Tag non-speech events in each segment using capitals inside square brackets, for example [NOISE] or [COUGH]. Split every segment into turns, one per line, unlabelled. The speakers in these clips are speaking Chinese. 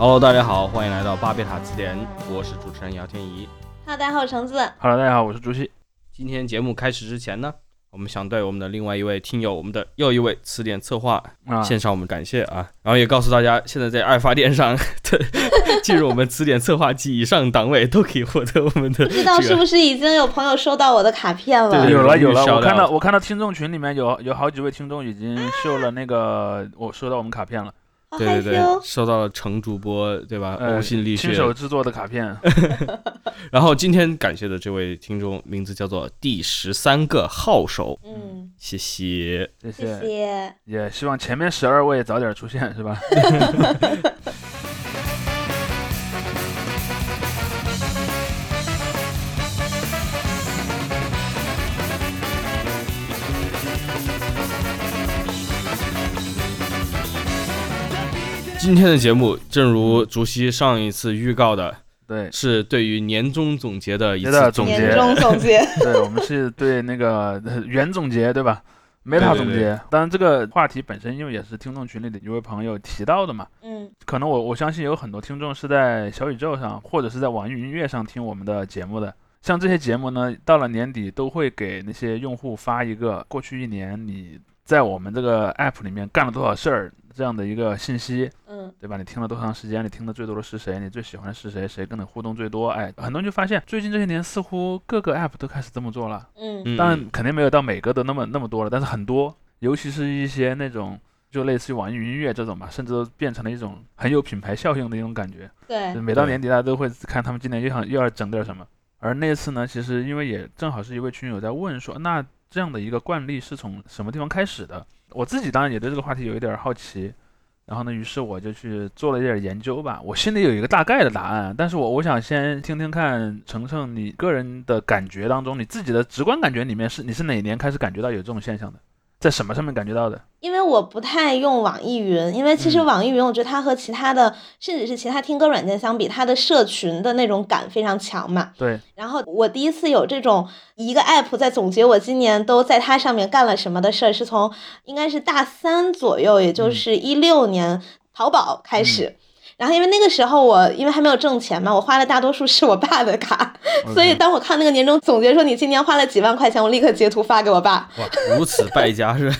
Hello，大家好，欢迎来到巴别塔词典，我是主持人姚天怡。
哈，大家好，我是橙子。
Hello，大家好，我是朱熹。
今天节目开始之前呢，我们想对我们的另外一位听友，我们的又一位词典策划
啊，
献上我们感谢啊，然后也告诉大家，现在在爱发电上的 [LAUGHS] 进入我们词典策划及以上档位都可以获得我们的
不知道
这个
是不是已经有朋友收到我的卡片了？
对
有了有了，我看到我看到听众群里面有有好几位听众已经秀了那个我收到我们卡片了，
好害
对对对，收到了程主播对吧？
呃
呕心沥血
亲。手制作的卡片。[LAUGHS]
然后今天感谢的这位听众名字叫做第十三个号手，
嗯，
谢谢。
谢
谢谢。
也希望前面十二位早点出现，是吧？
今天的节目，正如竹溪上一次预告的，
对
是对于年终总结的一次总结。
年终总结，[LAUGHS]
对，我们是对那个呃原总结，对吧？meta
对对
总结。当然，这个话题本身因为也是听众群里的一位朋友提到的嘛，
嗯
可能我我相信有很多听众是在小宇宙上或者是在网易云音乐上听我们的节目的。像这些节目呢，到了年底都会给那些用户发一个过去一年你在我们这个 app 里面干了多少事儿这样的一个信息，
嗯
对吧？你听了多长时间？你听的最多的是谁？你最喜欢的是谁？谁跟你互动最多？哎，很多人就发现最近这些年似乎各个 app 都开始这么做了。
嗯
嗯
当然肯定没有到每个都那么那么多了，但是很多，尤其是一些那种就类似于网易云音乐这种吧，甚至都变成了一种很有品牌效应的一种感觉。
对，
每到年底，大家都会看他们今年又想又要整点什么。而那次呢，其实因为也正好是一位群友在问说，那这样的一个惯例是从什么地方开始的？我自己当然也对这个话题有一点好奇，然后呢，于是我就去做了一点研究吧。我心里有一个大概的答案，但是我我想先听听看程程你个人的感觉当中，你自己的直观感觉里面是你是哪年开始感觉到有这种现象的？在什么上面感觉到的？
因为我不太用网易云，因为其实
嗯
网易云，我觉得它和其他的，甚至是其他听歌软件相比，它的社群的那种感非常强嘛。
对，
然后我第一次有这种一个 app 在总结我今年都在它上面干了什么的事儿，是从应该是大三左右，也就是一六年淘宝开始。然后因为那个时候我因为还没有挣钱嘛，我花的大多数是我爸的卡，所以当我看那个年终总结说你今年花了几万块钱，我立刻截图发给我爸。
哇，如此败家是吧？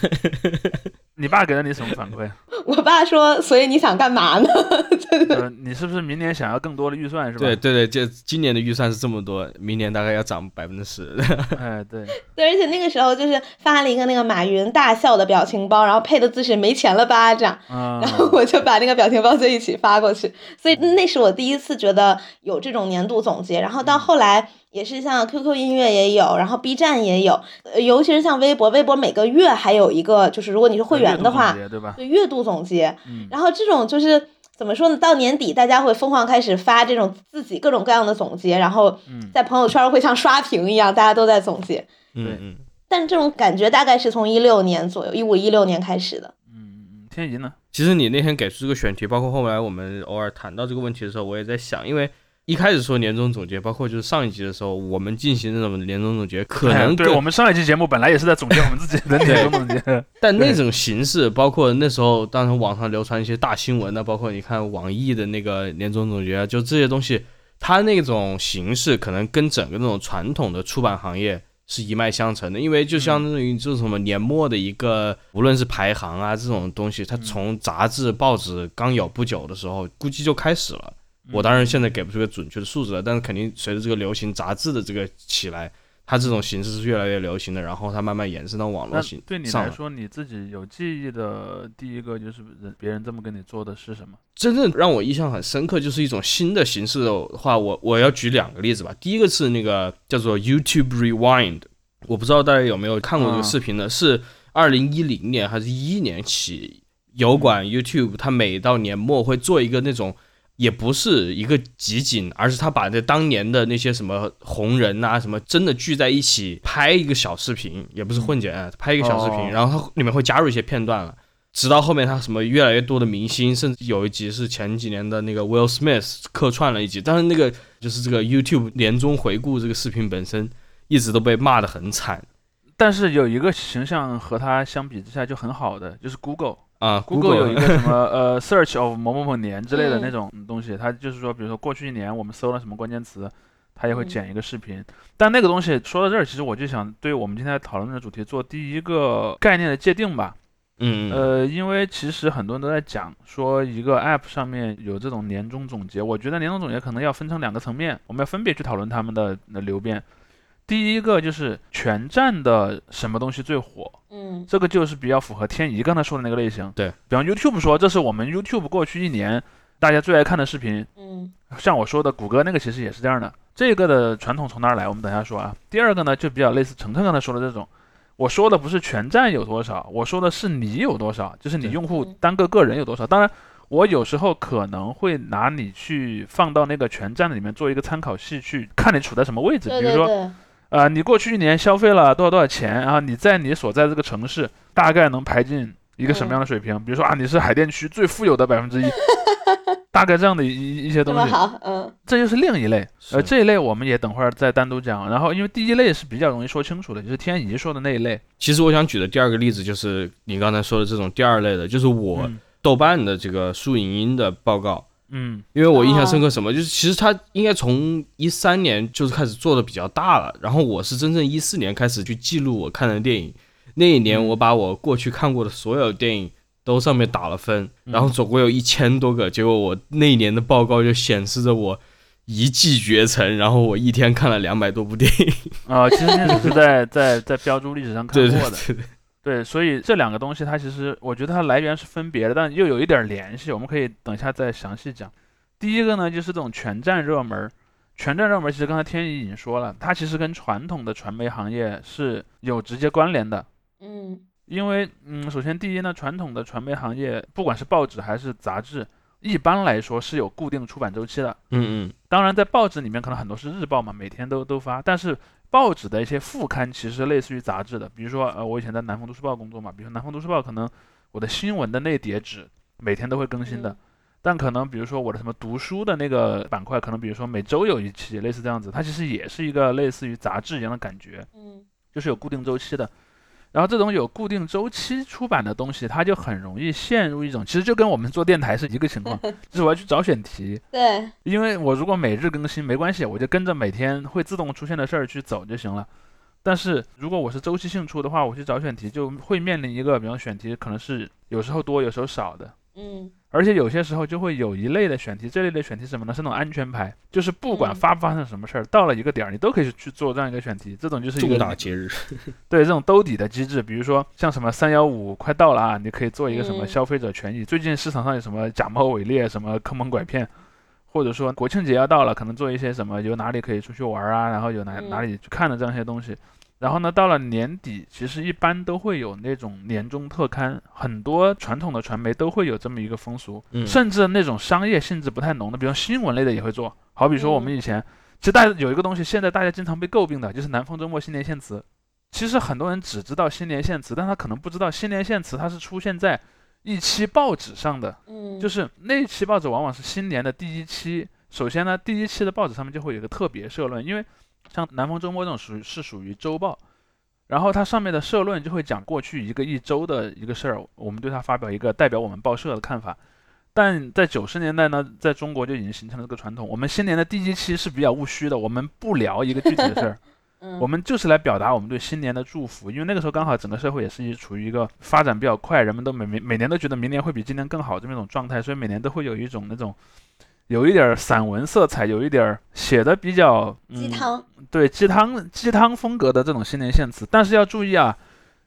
你爸给了你什么反馈？[LAUGHS]
我爸说，所以你想干嘛呢？[LAUGHS]
呃，你是不是明年想要更多的预算是吧？
对对对，就今年的预算是这么多，明年大概要涨百分之十。[LAUGHS]
哎，对，
对，而且那个时候就是发了一个那个马云大笑的表情包，然后配的字是没钱了吧这样。
嗯，
然后我就把那个表情包就一起发过去，所以那是我第一次觉得有这种年度总结。然后到后来也是像 QQ 音乐也有，然后 B 站也有，呃尤其是像微博，微博每个月还有一个，就是如果你是会员的话，
对吧？
对月度总结。
嗯，
然后这种就是怎么说呢？到年底大家会疯狂开始发这种自己各种各样的总结，然后
嗯
在朋友圈会像刷屏一样，大家都在总结。
嗯嗯，
但这种感觉大概是从一六年左右，一五一六年开始的。
嗯嗯嗯，天怡呢？
其实你那天给出这个选题，包括后来我们偶尔谈到这个问题的时候，我也在想，因为一开始说年终总结，包括就是上一集的时候，我们进行那种年终总结，可
哎
能更
对我们上一期节目本来也是在总结我们自己的年终总结，
但那种形式，包括那时候当时网上流传一些大新闻的，包括你看网易的那个年终总结啊，就这些东西，它那种形式可能跟整个那种传统的出版行业是一脉相承的，因为就相当于就是什么年末的一个，无论是排行啊这种东西，它从杂志、报纸刚有不久的时候，估计就开始了。我当然现在给不出个准确的数字了，但是肯定随着这个流行杂志的这个起来，它这种形式是越来越流行的，然后它慢慢延伸到网络
那
形
对你。来说，你自己有记忆的第一个就是人别人这么跟你做的是什么？
真正让我印象很深刻，就是一种新的形式的话，我我要举两个例子吧。第一个是那个叫做 YouTube Rewind，我不知道大家有没有看过这个
嗯
视频呢？是二零一零年还是一一年起，油管 YouTube 它每到年末会做一个那种。也不是一个集锦，而是他把这当年的那些什么红人啊，什么真的聚在一起拍一个小视频，也不是混剪，啊拍一个小视频，
哦
然后它里面会加入一些片段了。直到后面他什么越来越多的明星，甚至有一集是前几年的那个 Will Smith 客串了一集，但是那个就是这个 YouTube 年终回顾这个视频本身一直都被骂得很惨。
但是有一个形象和他相比之下就很好的，就是 Google。
啊
Google 有一个 [LAUGHS] 什
么
么呃 Search of 某某某年之类的
嗯
那种东西，它就是说，比如说过去一年我们搜了什么关键词，它也会
嗯
剪一个视频。但那个东西说到这儿，其实我就想对我们今天讨论的主题做第一个概念的界定吧。
嗯
呃，因为其实很多人都在讲说一个 App 上面有这种年终总结，我觉得年终总结可能要分成两个层面，我们要分别去讨论它们的的流变。第一个就是全站的什么东西最火，
嗯
这个就是比较符合天怡刚才说的那个类型。
对，
比方 YouTube 说这是我们 YouTube 过去一年大家最爱看的视频，
嗯
像我说的谷歌那个其实也是这样的。这个的传统从哪儿来？我们等一下说啊。第二个呢，就比较类似程程刚才说的这种，我说的不是全站有多少，我说的是你有多少，就是你用户
嗯
单个个人有多少。当然，我有时候可能会拿你去放到那个全站里面做一个参考系，去看你处在什么位置。比如说，呃，你过去一年消费了多少多少钱，然后你在你所在这个城市大概能排进一个什么样的水平？比如说啊，你是海淀区最富有的百分之一，[LAUGHS] 大概这样的一一一些东西，
好，嗯
这就是另一类。呃，这一类我们也等会儿再单独讲。然后，因为第一类是比较容易说清楚的，就是天怡说的那一类。
其实我想举的第二个例子就是你刚才说的这种第二类的，就是我
嗯
豆瓣的这个树影音的报告。
嗯
因为我印象
哦
深刻什么，就是其实他应该从一三年就是开始做的比较大了，然后我是真正一四年开始去记录我看的电影，那一年
嗯。
我把我过去看过的所有电影都上面打了分，
嗯。
然后总共有一千多个，结果我那一年的报告就显示着我一骑绝尘，然后我一天看了两百多部电影，
啊、其实那个是在在在标注历史上看过的。
对对对，
对，所以这两个东西它其实我觉得它来源是分别的，但又有一点联系，我们可以等一下再详细讲。第一个呢，就是这种全站热门儿。全站热门儿其实刚才天宇已经说了，它其实跟传统的传媒行业是有直接关联的。
嗯
因为，嗯，首先第一呢，传统的传媒行业，不管是报纸还是杂志，一般来说是有固定出版周期的。
嗯嗯
当然，在报纸里面可能很多是日报嘛，每天都都发，但是报纸的一些副刊其实类似于杂志的，比如说，呃，我以前在南方都市报工作嘛，比如说南方都市报可能我的新闻的那叠纸每天都会更新的，
嗯
但可能比如说我的什么读书的那个板块，可能比如说每周有一期，类似这样子，它其实也是一个类似于杂志一样的感觉。
嗯
就是有固定周期的。然后这种有固定周期出版的东西，它就很容易陷入一种，其实就跟我们做电台是一个情况，[LAUGHS] 就是我要去找选题，
对，
因为我如果每日更新没关系，我就跟着每天会自动出现的事儿去走就行了。但是如果我是周期性出的话，我去找选题就会面临一个，比方选题可能是有时候多，有时候少的，
嗯
而且有些时候就会有一类的选题，这类的选题是什么呢？是那种安全牌，就是不管
嗯
发不发生什么事儿，到了一个点儿，你都可以去做这样一个选题，这种就是一
重
个
大节日，[LAUGHS]
对这种兜底的机制，比如说像什么三幺五快到了啊，你可以做一个什么
嗯
消费者权益。最近市场上有什么假冒伪劣、什么坑蒙拐骗，或者说国庆节要到了，可能做一些什么有哪里可以出去玩啊，然后有哪
嗯
哪里去看的这样一些东西。然后呢，到了年底，其实一般都会有那种年终特刊，很多传统的传媒都会有这么一个风俗，
嗯
甚至那种商业性质不太浓的，比如新闻类的也会做。好比说我们
嗯
以前，其实大家有一个东西，现在大家经常被诟病的，就是南方周末新年献词。其实很多人只知道新年献词，但他可能不知道新年献词它是出现在一期报纸上的，
嗯，
就是那一期报纸往往是新年的第一期。首先呢，第一期的报纸上面就会有一个特别社论，因为像南方周末这种属于是属于周报，然后它上面的社论就会讲过去一个一周的一个事儿，我们对它发表一个代表我们报社的看法。但在九十年代呢，在中国就已经形成了这个传统，我们新年的第一期是比较务虚的，我们不聊一个具体的事儿，[LAUGHS]
嗯。
我们就是来表达我们对新年的祝福，因为那个时候刚好整个社会也是一处于一个发展比较快，人们都每每每年都觉得明年会比今年更好这么一种状态，所以每年都会有一种那种有一点儿散文色彩，有一点儿写的比较、嗯、
鸡汤，
对鸡汤鸡汤风格的这种新年献词，但是要注意啊，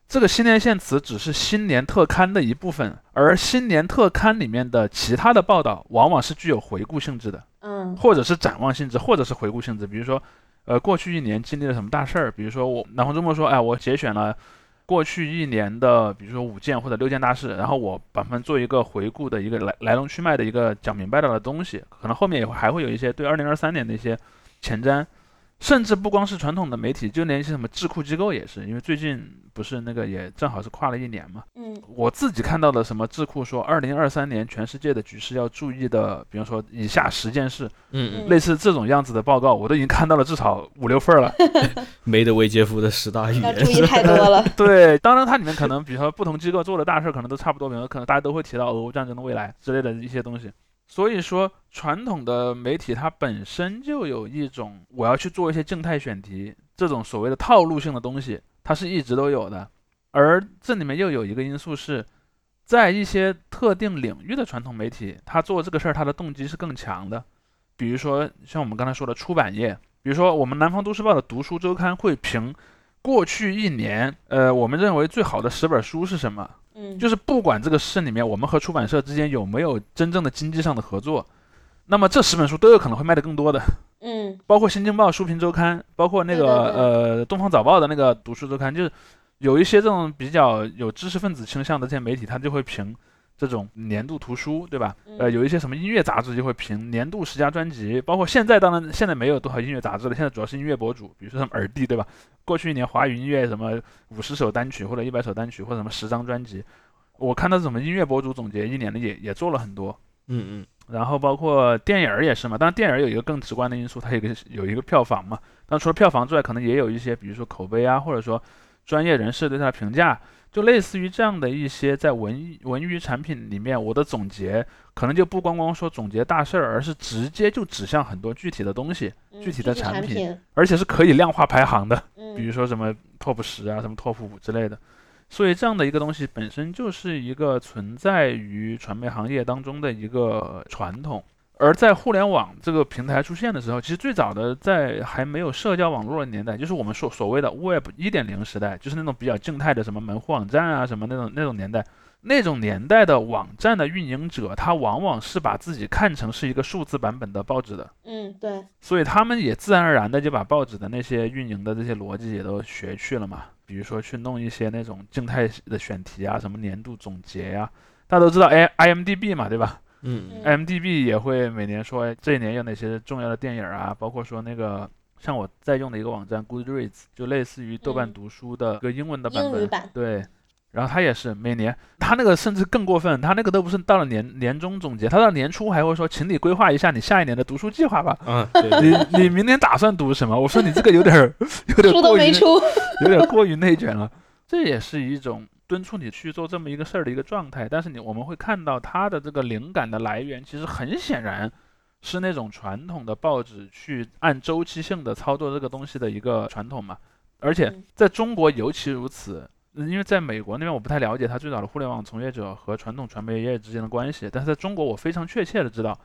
这个新年献词只是新年特刊的一部分，而新年特刊里面的其他的报道往往是具有回顾性质的。
嗯
或者是展望性质，或者是回顾性质。比如说，呃，过去一年经历了什么大事儿？比如说我南方周末说，哎，我节选了过去一年的，比如说五件或者六件大事，然后我把它们做一个回顾的一个来来龙去脉的一个讲明白了的东西。可能后面也会还会有一些对二零二三年的一些前瞻。甚至不光是传统的媒体，就连一些什么智库机构也是，因为最近不是那个也正好是跨了一年嘛。
嗯
我自己看到的什么智库说，二零二三年全世界的局势要注意的，比方说以下十件事，
嗯嗯，
类似这种样子的报告，我都已经看到了至少五六份了。
梅德韦杰夫的十大预
要
言
注意太多了。[LAUGHS]
对，当然它里面可能，比如说不同机构做的大事可能都差不多，比如说可能大家都会提到俄乌战争的未来之类的一些东西。所以说，传统的媒体它本身就有一种我要去做一些静态选题这种所谓的套路性的东西，它是一直都有的。而这里面又有一个因素是，在一些特定领域的传统媒体，它做这个事儿，它的动机是更强的。比如说像我们刚才说的出版业，比如说我们南方都市报的读书周刊会评过去一年，呃，我们认为最好的十本书是什么？
嗯，
就是不管这个市里面我们和出版社之间有没有真正的经济上的合作，那么这十本书都有可能会卖得更多的。
嗯 [LAUGHS]
包括《新京报》书评周刊，包括那个呃《东方早报》的那个读书周刊，就是有一些这种比较有知识分子倾向的这些媒体，他就会评这种年度图书，对吧？呃，
嗯
有一些什么音乐杂志就会评年度十佳专辑，包括现在当然现在没有多少音乐杂志了，现在主要是音乐博主，比如说什么耳帝，对吧？过去一年华语音乐什么五十首单曲或者一百首单曲或者什么十张专辑，我看到什么音乐博主总结一年的也也做了很多。
嗯嗯
然后包括电影儿也是嘛，当然电影儿有一个更直观的因素，它有一个有一个票房嘛。但除了票房之外，可能也有一些，比如说口碑啊，或者说专业人士对它的评价，就类似于这样的一些在文文娱产品里面，我的总结可能就不光光说总结大事儿，而是直接就指向很多具体的东西，
嗯
具体的产
产
品而且是可以量化排行的，
嗯，
比如说什么 top 十啊，什么 top 五之类的。所以这样的一个东西本身就是一个存在于传媒行业当中的一个传统。而在互联网这个平台出现的时候，其实最早的在还没有社交网络的年代，就是我们所所谓的 Web 一点零时代，就是那种比较静态的什么门户网站啊什么那种那种年代。那种年代的网站的运营者，他往往是把自己看成是一个数字版本的报纸的，
嗯对，
所以他们也自然而然的就把报纸的那些运营的这些逻辑也都学去了嘛。比如说去弄一些那种静态的选题啊，什么年度总结呀、大家都知道哎 IMDB 嘛，对吧？
嗯
嗯
IMDB 也会每年说这一年有哪些重要的电影啊，包括说那个像我在用的一个网站 Goodreads，就类似于豆瓣
嗯
读书的一个英文的版本。
英语版
对，然后他也是每年，他那个甚至更过分，他那个都不是到了年年终总结，他到年初还会说，请你规划一下你下一年的读书计划吧。
嗯，
你你明年打算读什么？我说你这个有点儿 [LAUGHS] 有点
书都
过于
没出。
有点过于内卷了。这也是一种敦促你去做这么一个事儿的一个状态。但是你我们会看到它的这个灵感的来源，其实很显然是那种传统的报纸去按周期性的操作这个东西的一个传统嘛。而且
嗯
在中国尤其如此。嗯因为在美国那边我不太了解它最早的互联网从业者和传统传媒业之间的关系，但是在中国我非常确切的知道，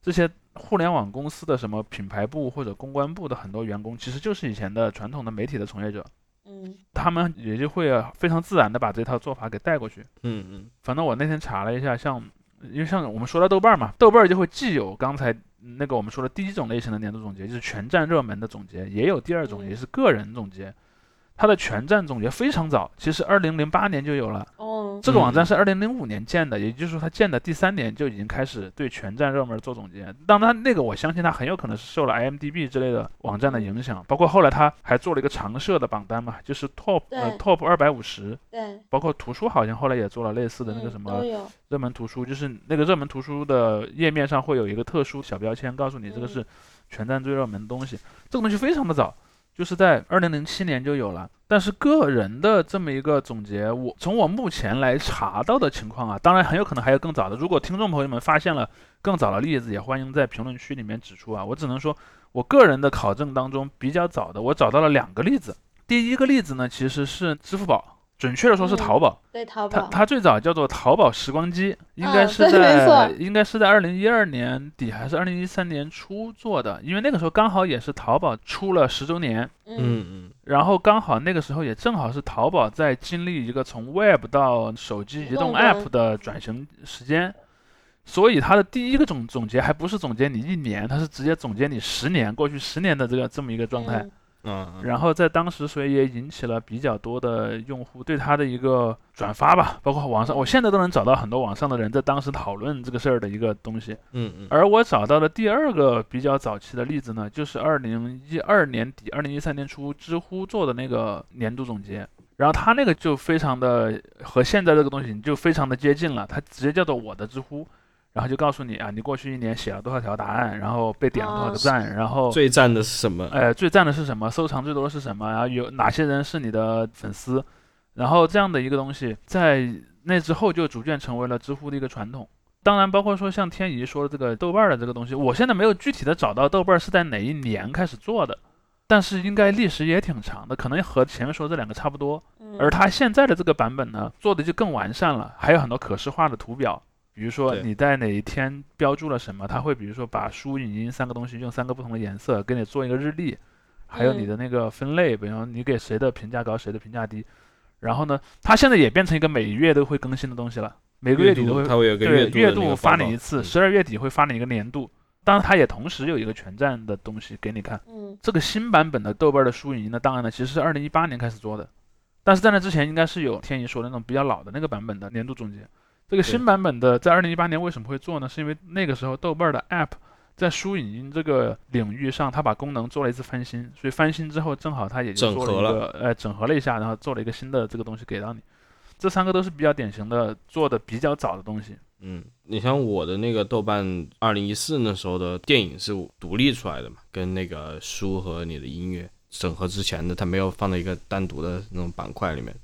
这些互联网公司的什么品牌部或者公关部的很多员工，其实就是以前的传统的媒体的从业者。
嗯
他们也就会非常自然的把这套做法给带过去。
嗯嗯
反正我那天查了一下，像因为像我们说到豆瓣嘛，豆瓣就会既有刚才那个我们说的第一种类型的年度总结，就是全站热门的总结，也有第二种，
嗯
也是个人总结。它的全站总结非常早，其实二零零八年就有了。
哦
这个网站
嗯。
是二零零五年建的，也就是说它建的第三年就已经开始对全站热门做总结。当然，那个我相信它很有可能是受了 IMDB 之类的网站的影响，包括后来它还做了一个常设的榜单嘛，就是 Top 呃 Top 二百五十，
对。
包括图书好像后来也做了类似的那个
嗯
什么热门图书，就是那个热门图书的页面上会有一个特殊小标签，告诉你这个
嗯。
是全站最热门的东西。这个东西非常的早，就是在二零零七年就有了。但是个人的这么一个总结，我从我目前来查到的情况啊，当然很有可能还有更早的。如果听众朋友们发现了更早的例子，也欢迎在评论区里面指出啊。我只能说，我个人的考证当中比较早的，我找到了两个例子。第一个例子呢，其实是支付宝，准确的说是
嗯。
淘宝。
对淘宝，
它它最早叫做淘宝时光机，应该
嗯
是在、
错。
应该是在二零一二年底还是二零一三年初做的，因为那个时候刚好也是淘宝出了十周年，
嗯
嗯。嗯。
然后刚好那个时候也正好是淘宝在经历一个从 Web 到手机移动 App 的转型时间，所以它的第一个总总结还不是总结你一年，它是直接总结你十年过去十年的这个这么一个状态。
嗯
嗯，
然后在当时，所以也引起了比较多的用户对它的一个转发吧，包括网上，我现在都能找到很多网上的人在当时讨论这个事儿的一个东西。
嗯嗯，
而我找到的第二个比较早期的例子呢，就是二零一二年底、二零一三年初，知乎做的那个年度总结。然后它那个就非常的和现在这个东西就非常的接近了，它直接叫做我的知乎，然后就告诉你啊，你过去一年写了多少条答案，然后被点了多少个赞，然后
最赞的是什么？
哎，最赞的是什么？收藏最多的是什么？然后有哪些人是你的粉丝？然后这样的一个东西，在那之后就逐渐成为了知乎的一个传统。当然，包括说像天怡说的这个豆瓣的这个东西，我现在没有具体的找到豆瓣是在哪一年开始做的。但是应该历史也挺长的，可能和前面说这两个差不多。而它现在的这个版本呢，做的就更完善了，还有很多可视化的图表，比如说你在哪一天标注了什么，它会比如说把书、影音三个东西用三个不同的颜色给你做一个日历，还有你的那个分类，比如你给谁的评价高，谁的评价低。然后呢，它现在也变成一个每月都会更新的东西了，每个月底都会，
它会有个
对月
度
发你一次，十二月底会发你一个年度。当然，它也同时有一个全站的东西给你看。
嗯，
这个新版本的豆瓣的书影音的档案呢，其实是二零一八年开始做的，但是在那之前应该是有天怡说的那种比较老的那个版本的年度总结。这个新版本的在二零一八年为什么会做呢？是因为那个时候豆瓣的 App 在书影音这个领域上，它把功能做了一次翻新，所以翻新之后正好它也就做了一个呃整合了一下，然后做了一个新的这个东西给到你。这三个都是比较典型的做的比较早的东西。
嗯，你像我的那个豆瓣二零一四那时候的电影是独立出来的嘛，跟那个书和你的音乐整合之前的，它没有放在一个单独的那种板块里面。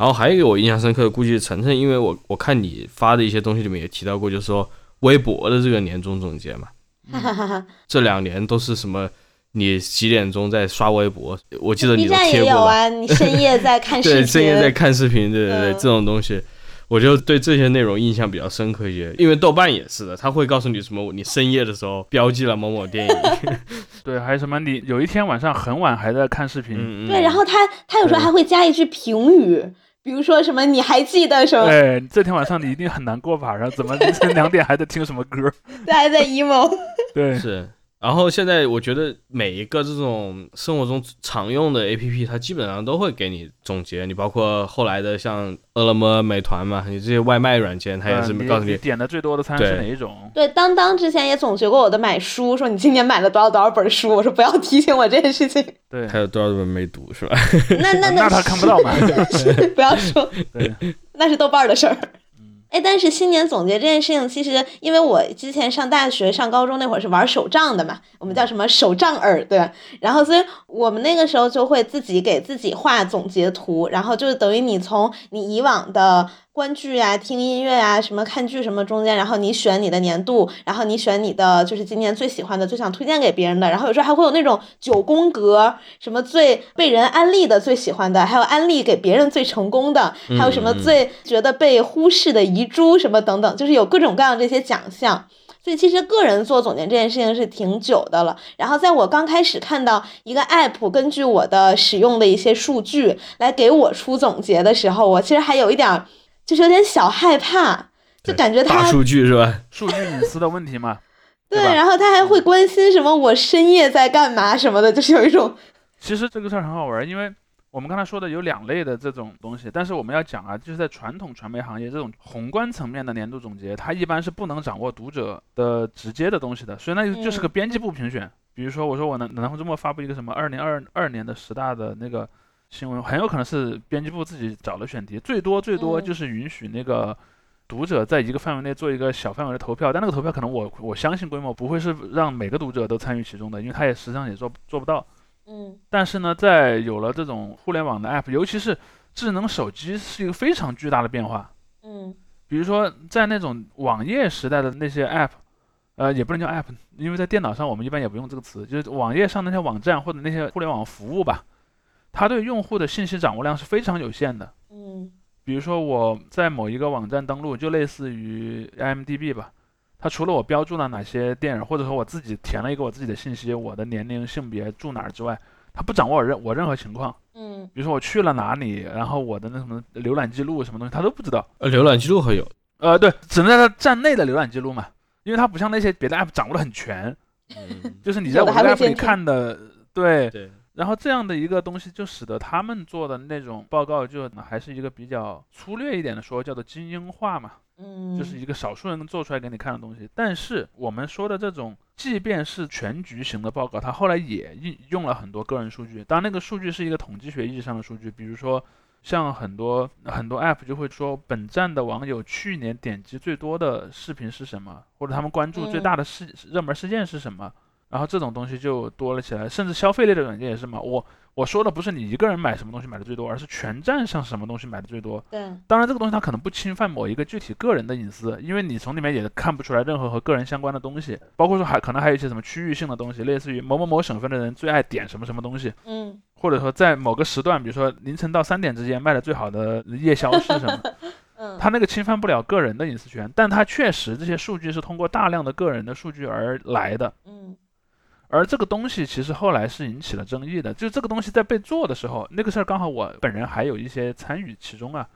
然后还有一个我印象深刻的，估计晨晨，因为我我看你发的一些东西里面也提到过，就是说微博的这个年终总结嘛，[LAUGHS] 这两年都是什么？你几点钟在刷微博？我记得你贴过
啊，你深夜在看视频，[LAUGHS]
对，深夜在看视频，对对对，这种东西。我就对这些内容印象比较深刻一些，因为豆瓣也是的，他会告诉你什么，你深夜的时候标记了某某电影，[LAUGHS]
对，还有什么你有一天晚上很晚还在看视频，
对，然后他他有时候还会加一句评语，比如说什么你还记得什么？
对，这天晚上你一定很难过吧？然后怎么凌晨 [LAUGHS] 两点还在听什么歌？
对，还在 emo。
对，
是。然后现在我觉得每一个这种生活中常用的 A P P，它基本上都会给你总结。你包括后来的像饿了么、美团嘛，你这些外卖软件，它也是告诉
你点的最多的餐是哪一种。
对，当当之前也总结过我的买书，说你今年买了多少多少本书，我说不要提醒我这件事情。
对，
还有多少本没读是吧？
那 [LAUGHS] 那
那他看不到嘛？[LAUGHS]
不要说，[LAUGHS]
对，
那是豆瓣的事儿。哎，但是新年总结这件事情，其实因为我之前上大学、上高中那会儿是玩手账的嘛，我们叫什么手账耳，对？然后，所以我们那个时候就会自己给自己画总结图，然后就等于你从你以往的。观剧啊，听音乐啊，什么看剧什么中间，然后你选你的年度，然后你选你的就是今年最喜欢的、最想推荐给别人的，然后有时候还会有那种九宫格，什么最被人安利的、最喜欢的，还有安利给别人最成功的，还有什么最觉得被忽视的遗珠什么等等，就是有各种各样这些奖项。所以其实个人做总结这件事情是挺久的了。然后在我刚开始看到一个 app 根据我的使用的一些数据来给我出总结的时候，我其实还有一点。就是有点小害怕，就感觉他
大数据是吧？[LAUGHS]
数据隐私的问题嘛。[LAUGHS]
对，然后他还会关心什么我深夜在干嘛什么的，就是有一种。
其实这个事儿很好玩，因为我们刚才说的有两类的这种东西，但是我们要讲啊，就是在传统传媒行业这种宏观层面的年度总结，它一般是不能掌握读者的直接的东西的，所以那就就是个编辑部评选。比如说，我说我能南方周末发布一个什么二零二二年的十大的那个。新闻很有可能是编辑部自己找的选题，最多最多就是允许那个读者在一个范围内做一个小范围的投票，但那个投票可能我我相信规模不会是让每个读者都参与其中的，因为他也实际上也做做不到。
嗯。
但是呢，在有了这种互联网的 app，尤其是智能手机，是一个非常巨大的变化。
嗯。
比如说在那种网页时代的那些 app，呃，也不能叫 app，因为在电脑上我们一般也不用这个词，就是网页上那些网站或者那些互联网服务吧。它对用户的信息掌握量是非常有限的。
嗯，
比如说我在某一个网站登录，就类似于 IMDB 吧，它除了我标注了哪些电影，或者说我自己填了一个我自己的信息，我的年龄、性别、住哪儿之外，它不掌握我任我任何情况。
嗯，
比如说我去了哪里，然后我的那什么浏览记录什么东西，它都不知道。
呃，浏览记录还有？
呃，对，只能在它站内的浏览记录嘛，因为它不像那些别的 app 掌握的很全。
嗯，
就是你在我的 app 里看的，对。
对。
然后这样的一个东西就使得他们做的那种报告就还是一个比较粗略一点的说，叫做精英化嘛，
嗯，
就是一个少数人做出来给你看的东西。但是我们说的这种，即便是全局型的报告，它后来也用用了很多个人数据，当然那个数据是一个统计学意义上的数据，比如说。像很多很多 app 就会说本站的网友去年点击最多的视频是什么，或者他们关注最大的事热门事件是什么，然后这种东西就多了起来。甚至消费类的软件也是嘛，我我说的不是你一个人买什么东西买的最多，而是全站上什么东西买的最多。
对，
当然这个东西它可能不侵犯某一个具体个人的隐私，因为你从里面也看不出来任何和个人相关的东西，包括说还可能还有一些什么区域性的东西，类似于某某某省份的人最爱点什么什么东西。
嗯。
或者说在某个时段，比如说凌晨到三点之间卖的最好的夜宵是什么？[LAUGHS]
嗯，
它那个侵犯不了个人的隐私权，但它确实这些数据是通过大量的个人的数据而来的。
嗯，
而这个东西其实后来是引起了争议的，就这个东西在被做的时候，那个事儿刚好我本人还有一些参与其中啊，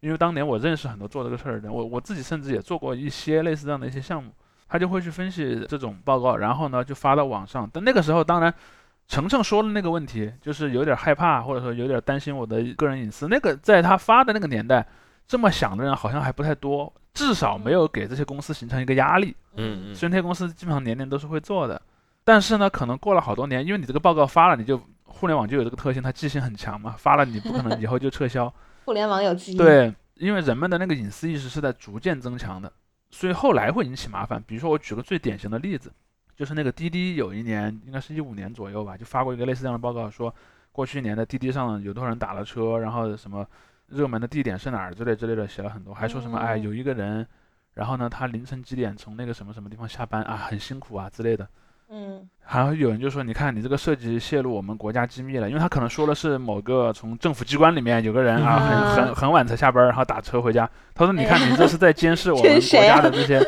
因为当年我认识很多做这个事儿的人，我我自己甚至也做过一些类似这样的一些项目，他就会去分析这种报告，然后呢就发到网上，但那个时候当然。程程说的那个问题，就是有点害怕，或者说有点担心我的个人隐私。那个在他发的那个年代，这么想的人好像还不太多，至少没有给这些公司形成一个压力。
嗯嗯。
虽然这些公司基本上年年都是会做的，但是呢，可能过了好多年，因为你这个报告发了，你就互联网就有这个特性，它记性很强嘛，发了你不可能以后就撤销。[LAUGHS]
互联网有记忆。
对，因为人们的那个隐私意识是在逐渐增强的，所以后来会引起麻烦。比如说，我举个最典型的例子。就是那个滴滴有一年，应该是一五年左右吧，就发过一个类似这样的报告，说过去一年的滴滴上有多少人打了车，然后什么热门的地点是哪儿之类之类的，写了很多，还说什么哎有一个人，然后呢他凌晨几点从那个什么什么地方下班啊，很辛苦啊之类的。
嗯。
还有有人就说，你看你这个涉及泄露我们国家机密了，因为他可能说的是某个从政府机关里面有个人啊，很很很晚才下班，然后打车回家。他说你看你这是在监视我们国家的这些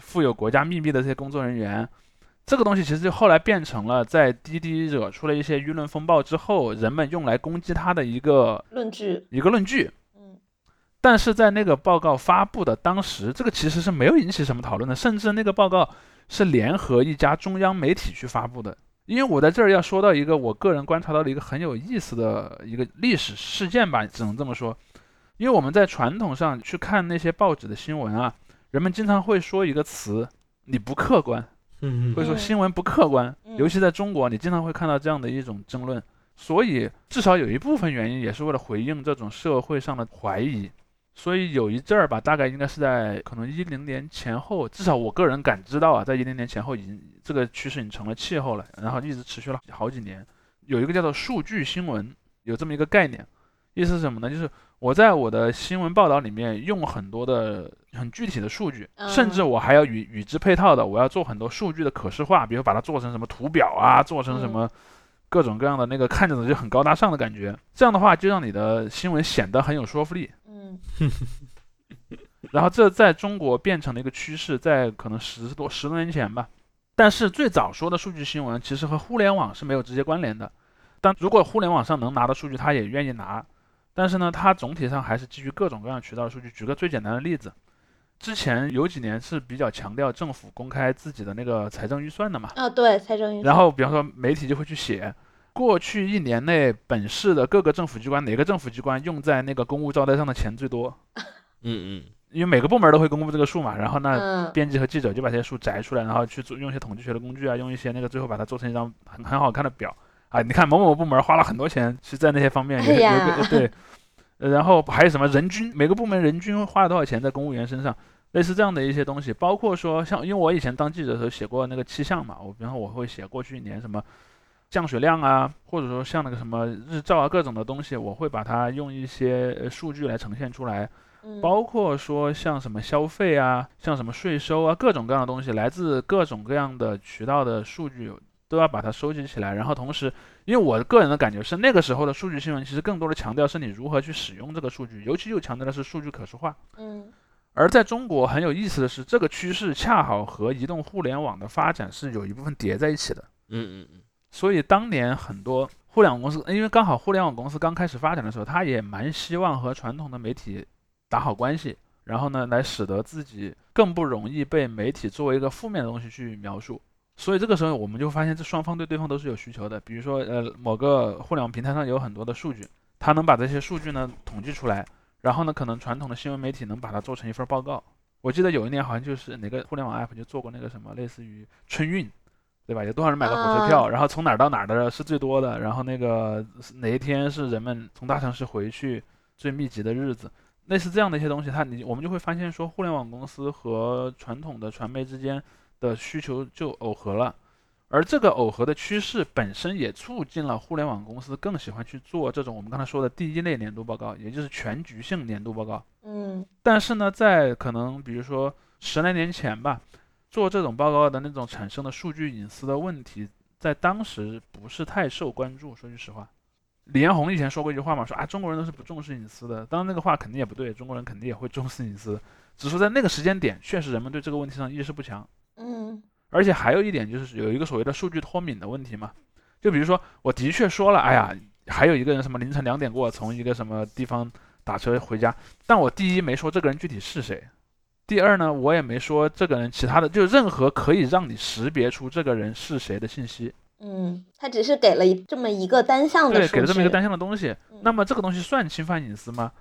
富有国家秘密的这些工作人员。这个东西其实就后来变成了在滴滴惹出了一些舆论风暴之后，人们用来攻击他的一个
论据，
一个论据。
嗯，
但是在那个报告发布的当时，这个其实是没有引起什么讨论的，甚至那个报告是联合一家中央媒体去发布的。因为我在这儿要说到一个我个人观察到的一个很有意思的一个历史事件吧，只能这么说。因为我们在传统上去看那些报纸的新闻啊，人们经常会说一个词：你不客观。
嗯，
会说新闻不客观，尤其在中国，你经常会看到这样的一种争论。所以至少有一部分原因也是为了回应这种社会上的怀疑。所以有一阵儿吧，大概应该是在可能一零年前后，至少我个人感知到啊，在一零年前后已经这个趋势已经成了气候了，然后一直持续了好几年。有一个叫做数据新闻，有这么一个概念，意思是什么呢？就是。我在我的新闻报道里面用很多的很具体的数据，甚至我还要与与之配套的，我要做很多数据的可视化，比如把它做成什么图表啊，做成什么各种各样的那个看着就很高大上的感觉。这样的话，就让你的新闻显得很有说服力。
嗯。[LAUGHS]
然后这在中国变成了一个趋势，在可能十多十多年前吧。但是最早说的数据新闻其实和互联网是没有直接关联的。但如果互联网上能拿的数据，他也愿意拿。但是呢，它总体上还是基于各种各样渠道的数据。举个最简单的例子，之前有几年是比较强调政府公开自己的那个财政预算的嘛？
啊，对，财政预算。
然后比方说媒体就会去写，过去一年内本市的各个政府机关哪个政府机关用在那个公务招待上的钱最多？[LAUGHS]
嗯嗯。
因为每个部门都会公布这个数嘛，然后那编辑和记者就把这些数摘出来，然后去做用一些统计学的工具啊，用一些那个最后把它做成一张很很好看的表。啊，你看某某部门花了很多钱是在那些方面，有有个对，然后还有什么人均每个部门人均花了多少钱在公务员身上，类似这样的一些东西，包括说像因为我以前当记者的时候写过那个气象嘛，我然后我会写过去一年什么降水量啊，或者说像那个什么日照啊各种的东西，我会把它用一些数据来呈现出来，包括说像什么消费啊，像什么税收啊各种各样的东西，来自各种各样的渠道的数据。都要把它收集起来，然后同时，因为我个人的感觉是，那个时候的数据新闻其实更多的强调是你如何去使用这个数据，尤其又强调的是数据可视化。
嗯。
而在中国很有意思的是，这个趋势恰好和移动互联网的发展是有一部分叠在一起的。
嗯嗯嗯。
所以当年很多互联网公司，因为刚好互联网公司刚开始发展的时候，他也蛮希望和传统的媒体打好关系，然后呢，来使得自己更不容易被媒体作为一个负面的东西去描述。所以这个时候我们就发现，这双方对对方都是有需求的。比如说，呃，某个互联网平台上有很多的数据，它能把这些数据呢统计出来，然后呢，可能传统的新闻媒体能把它做成一份报告。我记得有一年好像就是哪个互联网 app 就做过那个什么，类似于春运，对吧？有多少人买了火车票，然后从哪儿到哪儿的是最多的，然后那个哪一天是人们从大城市回去最密集的日子，类似这样的一些东西，它你我们就会发现说，互联网公司和传统的传媒之间。的需求就耦合了，而这个耦合的趋势本身也促进了互联网公司更喜欢去做这种我们刚才说的第一类年度报告，也就是全局性年度报告。
嗯，
但是呢，在可能比如说十来年前吧，做这种报告的那种产生的数据隐私的问题，在当时不是太受关注。说句实话，李彦宏以前说过一句话嘛，说啊中国人都是不重视隐私的。当然那个话肯定也不对，中国人肯定也会重视隐私，只是在那个时间点，确实人们对这个问题上意识不强。
嗯，
而且还有一点就是有一个所谓的数据脱敏的问题嘛，就比如说我的确说了，哎呀，还有一个人什么凌晨两点过从一个什么地方打车回家，但我第一没说这个人具体是谁，第二呢，我也没说这个人其他的，就任何可以让你识别出这个人是谁的信息。
嗯，他只是给了这么一个单向的，
对，给了这么一个单向的东西。那么这个东西算侵犯隐私吗？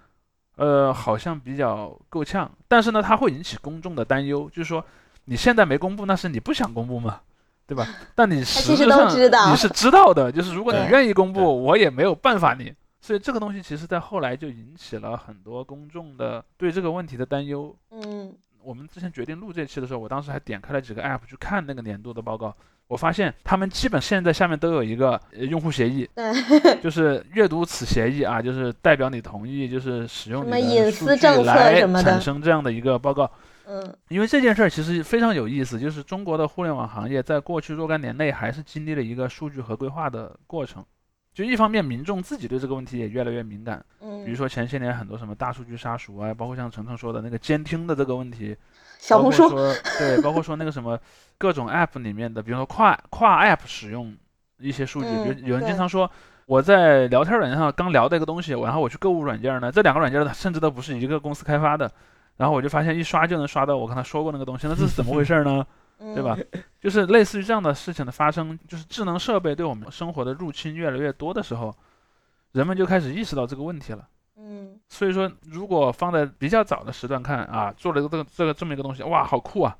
呃，好像比较够呛，但是呢，它会引起公众的担忧，就是说。你现在没公布，那是你不想公布吗？对吧？[LAUGHS] 但你实际上你是知道的，就是如果你愿意公布，我也没有办法你。所以这个东西其实在后来就引起了很多公众的对这个问题的担忧。
嗯，
我们之前决定录这期的时候，我当时还点开了几个 app 去看那个年度的报告，我发现他们基本现在下面都有一个用户协议，[LAUGHS] 就是阅读此协议啊，就是代表你同意，就是使用你的数据来产生这样的一个报告。
嗯，
因为这件事儿其实非常有意思，就是中国的互联网行业在过去若干年内还是经历了一个数据合规化的过程。就一方面，民众自己对这个问题也越来越敏感。
嗯，
比如说前些年很多什么大数据杀熟啊，包括像程程说的那个监听的这个问题，
小红书
对，包括说那个什么各种 app 里面的，比如说跨跨 app 使用一些数据，比如有人经常说我在聊天软件上刚聊的一个东西，然后我去购物软件呢，这两个软件甚至都不是一个公司开发的。然后我就发现一刷就能刷到我刚才说过那个东西，那这是怎么回事呢？对吧？就是类似于这样的事情的发生，就是智能设备对我们生活的入侵越来越多的时候，人们就开始意识到这个问题了。
嗯，
所以说，如果放在比较早的时段看啊，做了一个这个这个这么一个东西，哇，好酷啊！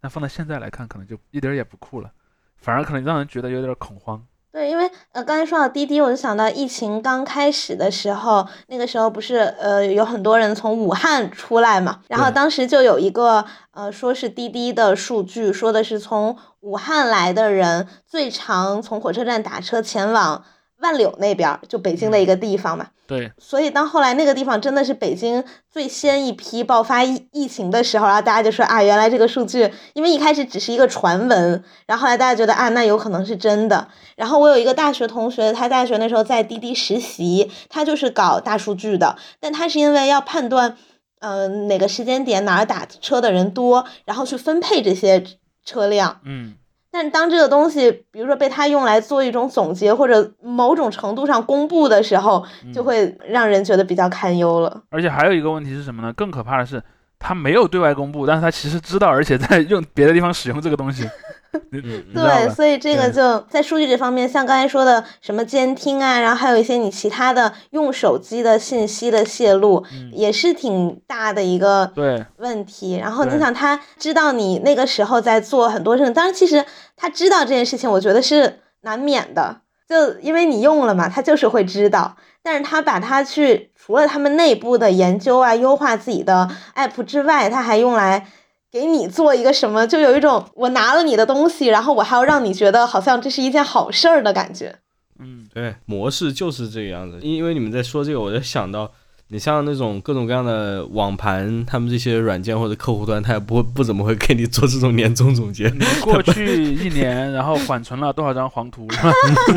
那放在现在来看，可能就一点也不酷了，反而可能让人觉得有点恐慌。
对，因为呃，刚才说到滴滴，我就想到疫情刚开始的时候，那个时候不是呃有很多人从武汉出来嘛，然后当时就有一个呃说是滴滴的数据，说的是从武汉来的人最长从火车站打车前往。万柳那边就北京的一个地方嘛，
对，
所以当后来那个地方真的是北京最先一批爆发疫疫情的时候，然后大家就说啊，原来这个数据，因为一开始只是一个传闻，然后后来大家觉得啊，那有可能是真的。然后我有一个大学同学，他大学那时候在滴滴实习，他就是搞大数据的，但他是因为要判断，嗯，哪个时间点哪儿打车的人多，然后去分配这些车辆，
嗯。
但是当这个东西，比如说被他用来做一种总结或者某种程度上公布的时候，就会让人觉得比较堪忧了。
而且还有一个问题是什么呢？更可怕的是，他没有对外公布，但是他其实知道，而且在用别的地方使用这个东西。[LAUGHS]
对，所以这个就在数据这方面，像刚才说的什么监听啊，然后还有一些你其他的用手机的信息的泄露，也是挺大的一个问题。然后你想，他知道你那个时候在做很多事情，当然其实他知道这件事情，我觉得是难免的，就因为你用了嘛，他就是会知道。但是他把它去除了他们内部的研究啊、优化自己的 app 之外，他还用来。给你做一个什么，就有一种我拿了你的东西，然后我还要让你觉得好像这是一件好事儿的感觉。
嗯，
对，模式就是这个样子。因为你们在说这个，我就想到，你像那种各种各样的网盘，他们这些软件或者客户端，他也不会不怎么会给你做这种年终总结。
过去一年，然后缓存了多少张黄图？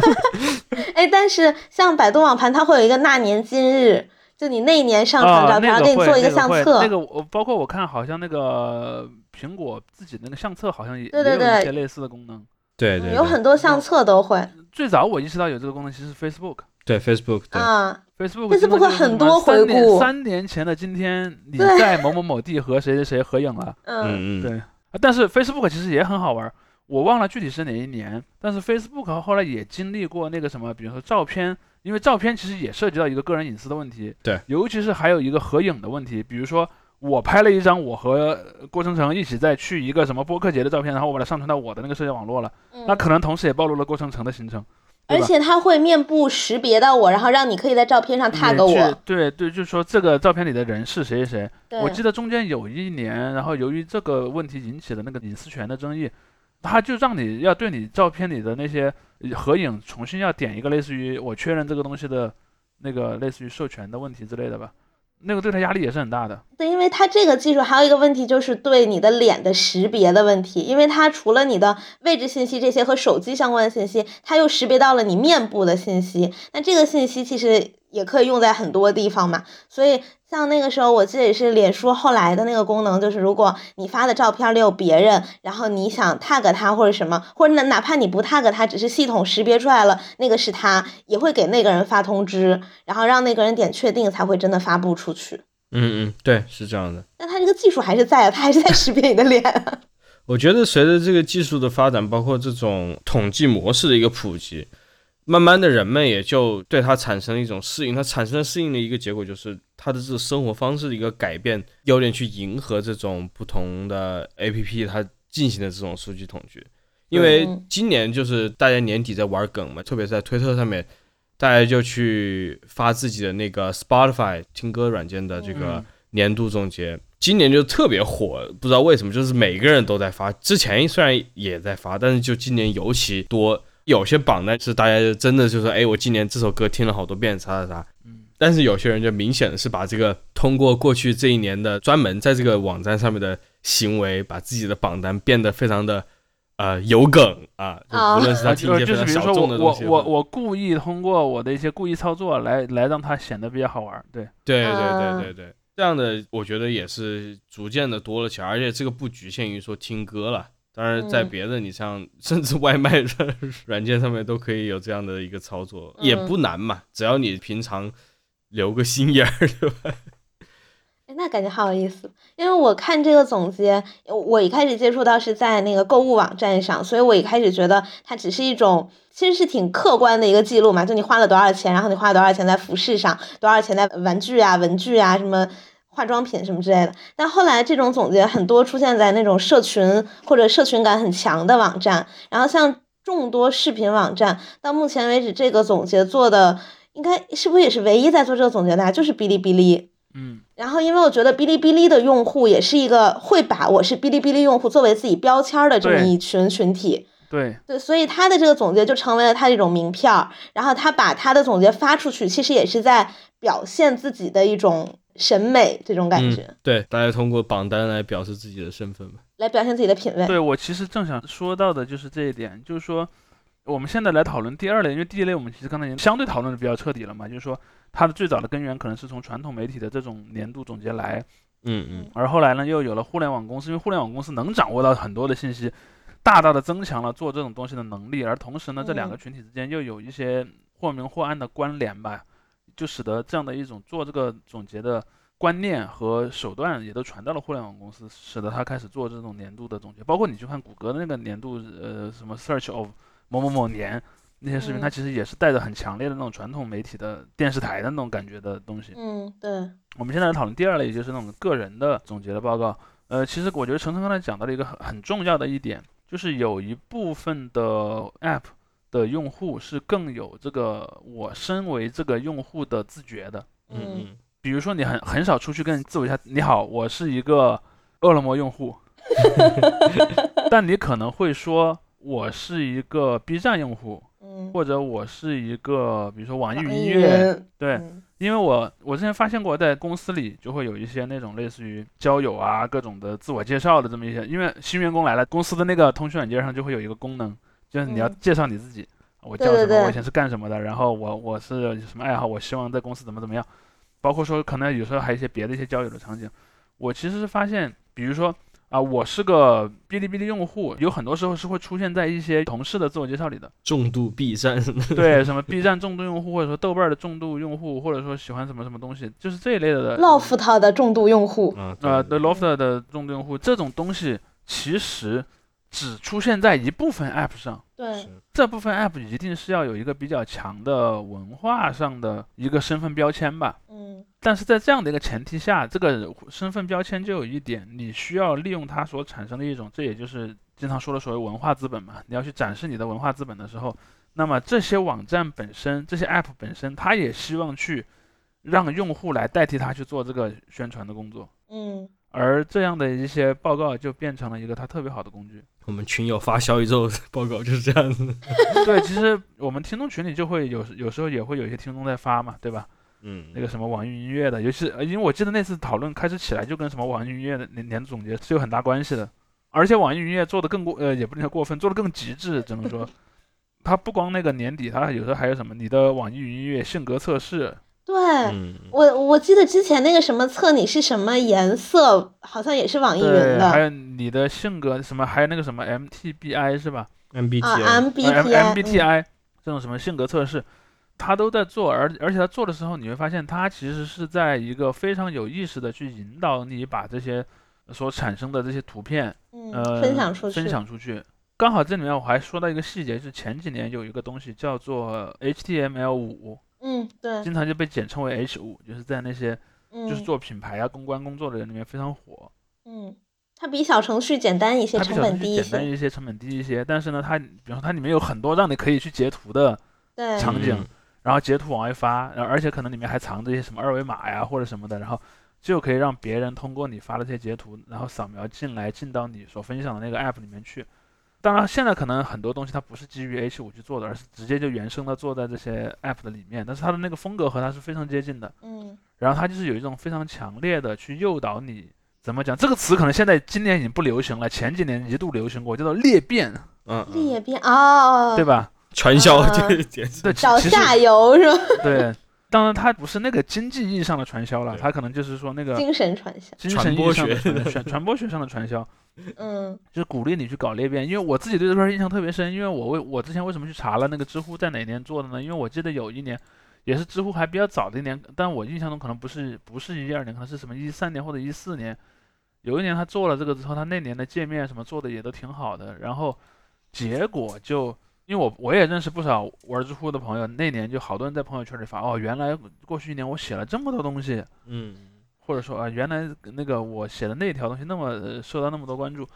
[LAUGHS]
哎，但是像百度网盘，它会有一个那年今日。就你那一年上传照片，然后给你做一
个
相册。
那个我包括我看，好像那个苹果自己那个相册好像也
对对
对，一些类似的功能。
对对，
有很多相册都会。
最早我意识到有这个功能，其实是 Facebook。
对 Facebook
啊
，Facebook，Facebook
很多回顾。
三年前的今天，你在某某某地和谁谁谁合影了。
嗯嗯。
对，但是 Facebook 其实也很好玩。我忘了具体是哪一年，但是 Facebook 后来也经历过那个什么，比如说照片，因为照片其实也涉及到一个个人隐私的问题，
对，
尤其是还有一个合影的问题，比如说我拍了一张我和郭成成一起在去一个什么播客节的照片，然后我把它上传到我的那个社交网络了，那可能同时也暴露了郭成成的行程。
而且它会面部识别到我，然后让你可以在照片上 tag 我。
对对，就是说这个照片里的人是谁谁谁。我记得中间有一年，然后由于这个问题引起的那个隐私权的争议，他就让你要对你照片里的那些合影重新要点一个类似于我确认这个东西的那个类似于授权的问题之类的吧。那个对他压力也是很大的。
对，因为他这个技术还有一个问题，就是对你的脸的识别的问题。因为它除了你的位置信息这些和手机相关的信息，它又识别到了你面部的信息。那这个信息其实。也可以用在很多地方嘛，所以像那个时候，我记得也是脸书后来的那个功能，就是如果你发的照片里有别人，然后你想 tag 他或者什么，或者哪哪怕你不 tag 他，只是系统识别出来了那个是他，也会给那个人发通知，然后让那个人点确定才会真的发布出去。
嗯嗯，对，是这样的。
但他这个技术还是在，他还是在识别你的脸。[LAUGHS]
我觉得随着这个技术的发展，包括这种统计模式的一个普及。慢慢的人们也就对它产生了一种适应，它产生了适应的一个结果就是它的这个生活方式的一个改变，有点去迎合这种不同的 A P P 它进行的这种数据统计。因为今年就是大家年底在玩梗嘛，特别是在推特上面，大家就去发自己的那个 Spotify 听歌软件的这个年度总结，今年就特别火，不知道为什么，就是每个人都在发，之前虽然也在发，但是就今年尤其多。有些榜呢是大家就真的就说，哎，我今年这首歌听了好多遍，啥啥啥。嗯。但是有些人就明显的是把这个通过过去这一年的专门在这个网站上面的行为，把自己的榜单变得非常的呃有梗啊。啊。无论是他听一些非常小众的东
西。我我我故意通过我的一些故意操作来来让它显得比较好玩。对。
对对对对对，这样的我觉得也是逐渐的多了起来，而且这个不局限于说听歌了。当然，在别的你像甚至外卖的软件上面都可以有这样的一个操作，也不难嘛，只要你平常留个心眼儿，对吧？[LAUGHS]
哎，那感觉好有意思，因为我看这个总结，我一开始接触到是在那个购物网站上，所以我一开始觉得它只是一种其实是挺客观的一个记录嘛，就你花了多少钱，然后你花了多少钱在服饰上，多少钱在玩具啊、文具啊什么。化妆品什么之类的，但后来这种总结很多出现在那种社群或者社群感很强的网站，然后像众多视频网站，到目前为止这个总结做的应该是不是也是唯一在做这个总结的，就是哔哩哔哩。
嗯，
然后因为我觉得哔哩哔哩的用户也是一个会把我是哔哩哔哩用户作为自己标签的这么一群群体。
对
对，所以他的这个总结就成为了他的一种名片儿，然后他把他的总结发出去，其实也是在表现自己的一种。审美这种感觉，
对，大家通过榜单来表示自己的身份吧，
来表现自己的品味。
对我其实正想说到的就是这一点，就是说我们现在来讨论第二类，因为第一类我们其实刚才已经相对讨论的比较彻底了嘛，就是说它的最早的根源可能是从传统媒体的这种年度总结来，
嗯嗯，
而后来呢又有了互联网公司，因为互联网公司能掌握到很多的信息，大大的增强了做这种东西的能力，而同时呢这两个群体之间又有一些或明或暗的关联吧。就使得这样的一种做这个总结的观念和手段也都传到了互联网公司，使得他开始做这种年度的总结。包括你去看谷歌的那个年度，呃，什么 Search of 某某某年那些视频，它其实也是带着很强烈的那种传统媒体的电视台的那种感觉的东西。
嗯，对。
我们现在来讨论第二类，也就是那种个人的总结的报告。呃，其实我觉得程程刚才讲到了一个很很重要的一点，就是有一部分的 App。的用户是更有这个我身为这个用户的自觉的，
嗯嗯，
比如说你很很少出去跟自我一下，你好，我是一个饿了么用户，[LAUGHS] 但你可能会说我是一个 B 站用户，
嗯，
或者我是一个比如说网易云音乐，对，因为我我之前发现过，在公司里就会有一些那种类似于交友啊各种的自我介绍的这么一些，因为新员工来了，公司的那个通讯软件上就会有一个功能。就是你要介绍你自己，我叫什么，我以前是干什么的，然后我我是什么爱好，我希望在公司怎么怎么样，包括说可能有时候还有一些别的一些交友的场景。我其实是发现，比如说啊，我是个哔哩哔哩用户，有很多时候是会出现在一些同事的自我介绍里的。
重度 B 站，[LAUGHS]
对，什么 B 站重度用户，或者说豆瓣的重度用户，或者说喜欢什么什么东西，就是这一类的。
Loft 的重度用户，
呃，The Loft 的重度用户，这种东西其实。只出现在一部分 App 上，
对，
这部分 App 一定是要有一个比较强的文化上的一个身份标签吧。
嗯
但是在这样的一个前提下，这个身份标签就有一点，你需要利用它所产生的一种，这也就是经常说的所谓文化资本嘛。你要去展示你的文化资本的时候，那么这些网站本身、这些 App 本身，它也希望去让用户来代替它去做这个宣传的工作。
嗯
而这样的一些报告就变成了一个它特别好的工具。
我们群友发小宇宙报告就是这样子。[LAUGHS]
对，其实我们听众群里就会有有时候也会有一些听众在发嘛，对吧？
嗯，
那个什么网易云音乐的，尤其因为我记得那次讨论开始起来就跟什么网易云音乐的年年度总结是有很大关系的，而且网易云音乐做的更过呃也不能叫过分，做的更极致，只能说，它不光那个年底，它有时候还有什么你的网易云音乐性格测试，
对。
嗯，
我我记得之前那个什么测你是什么颜色，好像也是网易云
的，还有你的性格什么，还有那个什么 MTBI 是吧？
啊
MBTI，
呃，MBTI，M MBTI 这种什么性格测试，他都在做，而而且他做的时候，你会发现他其实是在一个非常有意识的去引导你把这些所产生的这些图片，
嗯，
呃，
分享出去，
分享出去。刚好这里面我还说到一个细节，是前几年有一个东西叫做 HTML 五，
嗯，对，
经常就被简称为 H 五，就是在那些
嗯，
就是做品牌啊、公关工作的人里面非常火。
嗯，它比小程序简单一些，
它
成本低一些，
简单一些，成本低一些，但是呢，它比方说它里面有很多让你可以去截图的
对，
场景
嗯
然后截图往外发，然后而且可能里面还藏着一些什么二维码呀或者什么的，然后就可以让别人通过你发的这些截图，然后扫描进来进到你所分享的那个 app 里面去。当然，现在可能很多东西它不是基于 H 5去做的，而是直接就原生的做在这些 app 的里面，但是它的那个风格和它是非常接近的。
嗯
然后它就是有一种非常强烈的去诱导你，怎么讲？这个词可能现在今年已经不流行了，前几年一度流行过，叫做裂变，
嗯，嗯
裂变哦，
对？吧？
传销
啊
这个简直
对，
找下游是吧？[LAUGHS]
对，当然它不是那个经济意义上的传销了，
对
它可能就是说那个
精神传销，
精神意义上的
传播学
传传传播学上的传销，[LAUGHS]
嗯
就是鼓励你去搞裂变。因为我自己对这块印象特别深，因为我为我之前为什么去查了那个知乎在哪年做的呢？因为我记得有一年。也是知乎还比较早的一年，但我印象中可能不是不是一二年，可能是什么一三年或者一四年。有一年他做了这个之后，他那年的界面什么做的也都挺好的，然后结果就因为我我也认识不少玩知乎的朋友，那年就好多人在朋友圈里发哦，原来过去一年我写了这么多东西，
嗯，
或者说啊，原来那个我写的那条东西那么、呃、受到那么多关注，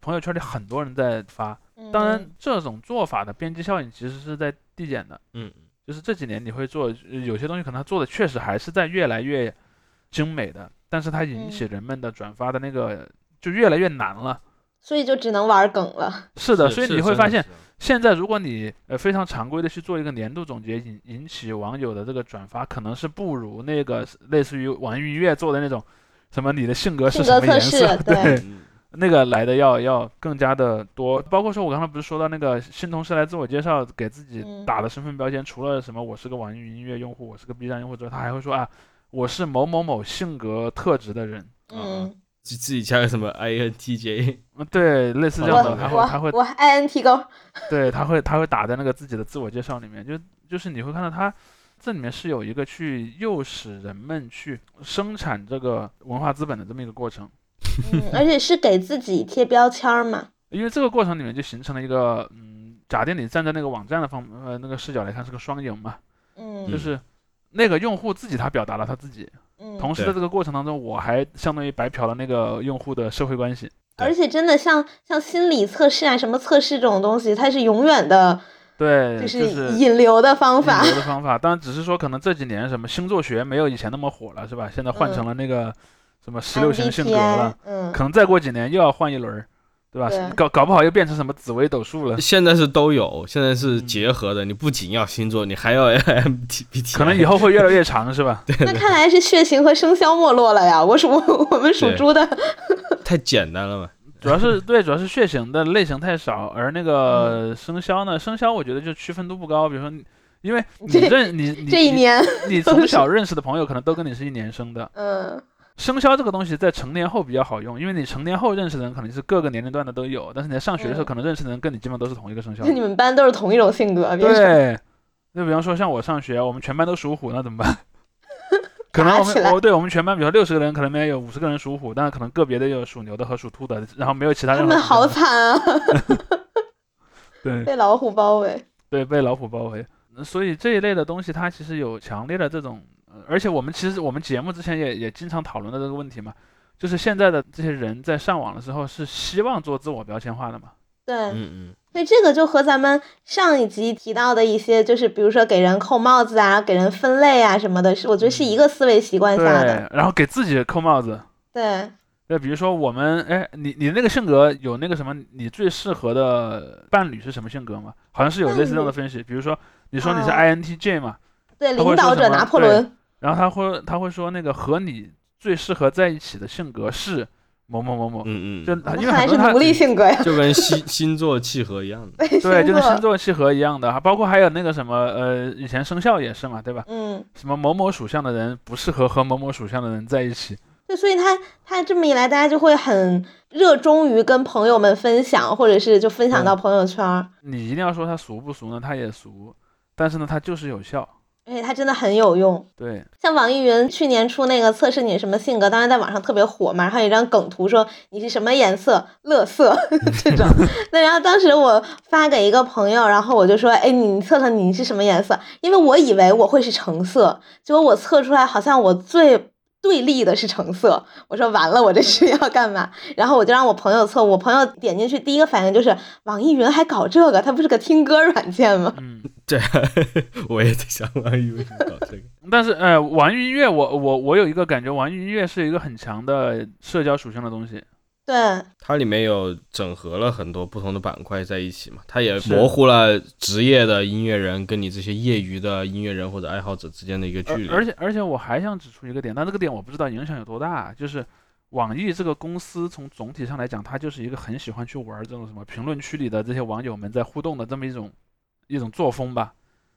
朋友圈里很多人在发。
嗯，
当然，这种做法的边际效应其实是在递减的。
嗯，
就是这几年你会做呃有些东西，可能它做的确实还是在越来越精美的，但是它引起人们的转发的那个就越来越难了。
所以就只能玩梗了。[LAUGHS]
是的，所以你会发现，现在如果你呃非常常规的去做一个年度总结，引引起网友的这个转发，可能是不如那个类似于网易云音乐做的那种什么你的性格是什么颜色，
对 [LAUGHS]
那个来的要要更加的多。包括说我刚才不是说到那个新同事来自我介绍，给自己
嗯
打的身份标签，除了什么我是个网易云音乐用户，我是个 B 站用户之外，他还会说啊，我是某某某性格特质的人。
嗯，
自自己加个什么 INTJ，
嗯，对，类似这样的，他会他会
我我 INT 勾，
对，他会他会打在那个自己的自我介绍里面，就就是你会看到他这里面是有一个去诱使人们去生产这个文化资本的这么一个过程，
嗯，而且是给自己贴标签儿嘛。
因为这个过程里面就形成了一个嗯，假定你站在那个网站的方呃那个视角来看是个双赢嘛，
嗯
就是那个用户自己他表达了他自己，
嗯，
同时在这个过程当中我还相当于白嫖了那个用户的社会关系，
对
而且真的像像心理测试啊，什么测试这种东西，它是永远的，
对，
就
就是
引流的方法
引。流的 [LAUGHS] 方法，当然只是说可能这几年什么星座学没有以前那么火了，是吧？现在换成了那个什么十六型性格了
嗯，
可能再过几年又要换一轮儿，对吧？
对
搞搞不好又变成什么紫微斗数了，
现在是都有，现在是
嗯
结合的。你不仅要星座，你还要 [LAUGHS] MBTI，
可能以后会越来越长，是吧？[LAUGHS]
那看来是血型和生肖没落了呀。我属我们属猪的，
太简单了嘛。
主要是 [LAUGHS] 对，主要是血型的类型太少，而那个生肖呢，生肖我觉得就区分度不高。比如说，因为你认你你你
这一年，
你从小认识的朋友可能都跟你是一年生的。
嗯
生肖这个东西在成年后比较好用，因为你成年后认识的人可能是各个年龄段的都有，但是你在上学的时候
嗯
可能认识的人跟你基本都是同一个生肖
那。[LAUGHS] 你们班都是同一种性格，
对，就比方说像我上学，我们全班都属虎，那怎么办？[LAUGHS] 可能我们我对我们全班，比如说六十个人，可能里面有五十个人属虎，但是可能个别的有属牛的和属兔的，然后没有其他
他们 [LAUGHS] 好惨啊，
对
被老虎包围。
对，被老虎包围。所以这一类的东西，它其实有强烈的这种，呃而且我们其实我们节目之前也也经常讨论的这个问题嘛，就是现在的这些人在上网的时候是希望做自我标签化的嘛。
对，
嗯嗯，
所以这个就和咱们上一集提到的一些，就是比如说给人扣帽子啊、给人分类啊什么的，是我觉得是一个思维习惯下的。，
然后给自己扣帽子。
对，
那，比如说我们，哎，你你那个性格有那个什么，你最适合的伴侣是什么性格吗？好像是有类似这样的分析。比如说，你说你是
哦
INTJ 嘛，
对，领导者拿破仑。
然后他会他会说那个和你最适合在一起的性格是某某某某，
嗯嗯，
就
那
因为很多他
是奴隶性格呀。
就跟星星座契合一样的。
对，就跟星座契合一样的，还包括还有那个什么呃，以前生肖也是嘛，对吧？
嗯，
什么某某属相的人不适合和某某属相的人在一起。
对，所以他他这么一来，大家就会很热衷于跟朋友们分享，或者是就分享到朋友圈儿。
你一定要说他俗不俗呢？他也俗，但是呢，他就是有效。
而且它真的很有用。
对，
像网易云去年出那个测试你什么性格，当时在网上特别火嘛，然后有一张梗图说你是什么颜色，乐色 [LAUGHS] 这种。那然后当时我发给一个朋友，然后我就说，哎，你测测你是什么颜色？因为我以为我会是橙色，结果我测出来好像我最。对立的是橙色，[LAUGHS] 我说完了，我这是要干嘛？[LAUGHS] 然后我就让我朋友测，我朋友点进去第一个反应就是网易云还搞这个，它不是个听歌软件吗？
嗯，[LAUGHS]
对，我也在想网易为什么搞这个。
但是呃，网易音乐我我我有一个感觉，网易音乐是一个很强的社交属性的东西。
对，
它里面有整合了很多不同的板块在一起嘛，它也模糊了职业的音乐人跟你这些业余的音乐人或者爱好者之间的一个距离。
而而且而且我还想指出一个点，但这个点我不知道影响有多大，就是网易这个公司从总体上来讲，它就是一个很喜欢去玩这种什么评论区里的这些网友们在互动的这么一种一种作风吧。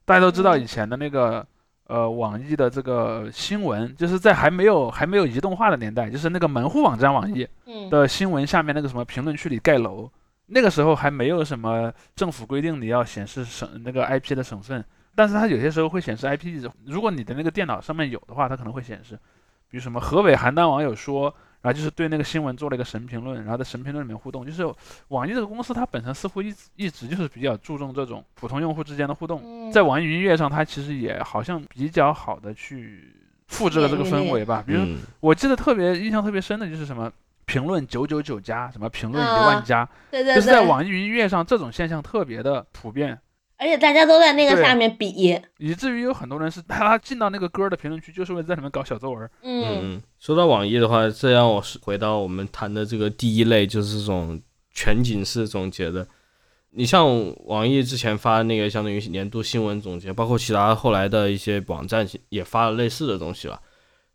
大家都知道
嗯
以前的那个呃网易的这个新闻，就是在还没有还没有移动化的年代，就是那个门户网站网易
嗯，
的新闻下面那个什么评论区里盖楼，那个时候还没有什么政府规定你要显示省那个 IP 的省份，但是它有些时候会显示 IP 地址。如果你的那个电脑上面有的话，它可能会显示，比如什么河北邯郸网友说，然后就是对那个新闻做了一个神评论，然后在神评论里面互动。就是网易这个公司它本身似乎一直一直就是比较注重这种普通用户之间的互动，
嗯
在网易云音乐上，它其实也好像比较好的去复制了这个氛围吧。比如
嗯，
我记得特别印象特别深的就是什么。评论九九九加，什么评论一
啊
万加，
对对
就是在，网易云音乐上，这种现象特别的普遍，
而且大家都在那个下面比，
以至于有很多人是他进到那个歌的评论区，就是为了在里面搞小作文。
嗯
嗯
嗯，说到网易的话，这让我是回到我们谈的这个第一类，就是这种全景式总结的。你像网易之前发的那个相当于年度新闻总结，包括其他后来的一些网站也发了类似的东西了。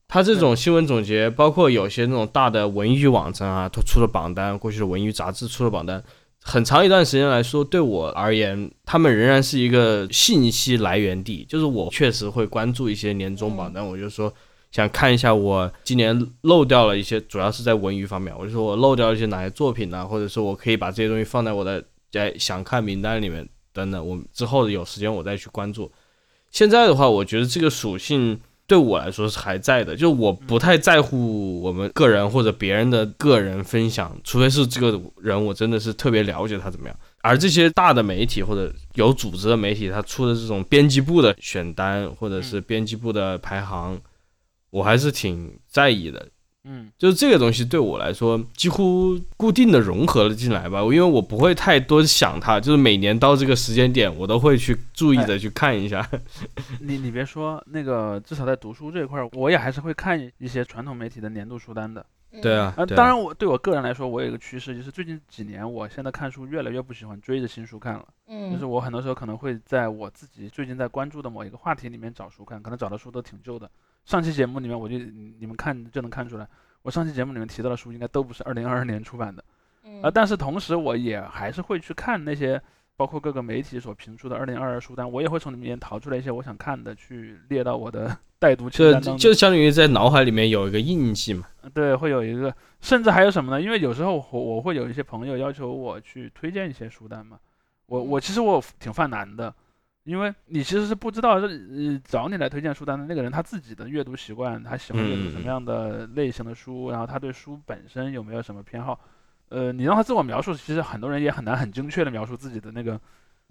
它这种新闻总结，包括有些那种大的文娱网站啊，它出了榜单，过去的文娱杂志出了榜单，很长一段时间来说，对我而言，他们仍然是一个信息来源地。就是我确实会关注一些年终榜单，我就说想看一下我今年漏掉了一些，主要是在文娱方面，我就说我漏掉了一些哪些作品呢、或者说我可以把这些东西放在我的在想看名单里面等等，我之后有时间我再去关注。现在的话，我觉得这个属性对我来说是还在的，就我不太在乎我们个人或者别人的个人分享，除非是这个人我真的是特别了解他怎么样。而这些大的媒体或者有组织的媒体，他出的这种编辑部的选单或者是编辑部的排行，我还是挺在意的。
嗯，
就是这个东西对我来说几乎固定的融合了进来吧，因为我不会太多想它，就是每年到这个时间点，我都会去注意的去看一下。[LAUGHS]
你你别说那个，至少在读书这一块儿，我也还是会看一些传统媒体的年度书单的。
对啊，
呃，
对啊
当然我对我个人来说，我有一个趋势，就是最近几年，我现在看书越来越不喜欢追着新书看了。
嗯，
就是我很多时候可能会在我自己最近在关注的某一个话题里面找书看，可能找的书都挺旧的。上期节目里面我就你你们看就能看出来，我上期节目里面提到的书应该都不是二零二二年出版的。
嗯
啊，但是同时我也还是会去看那些包括各个媒体所评出的二零二二书单，我也会从里面淘出来一些我想看的，去列到我的 [LAUGHS] 待读清
就
单当中。
就相当于在脑海里面有一个印记嘛。
对，会有一个，甚至还有什么呢？因为有时候我我会有一些朋友要求我去推荐一些书单嘛，我我其实我挺犯难的，因为你其实是不知道这呃找你来推荐书单的那个人他自己的阅读习惯，他喜欢阅读什么样的类型的书，然后他对书本身有没有什么偏好。呃，你让他自我描述，其实很多人也很难很精确的描述自己的那个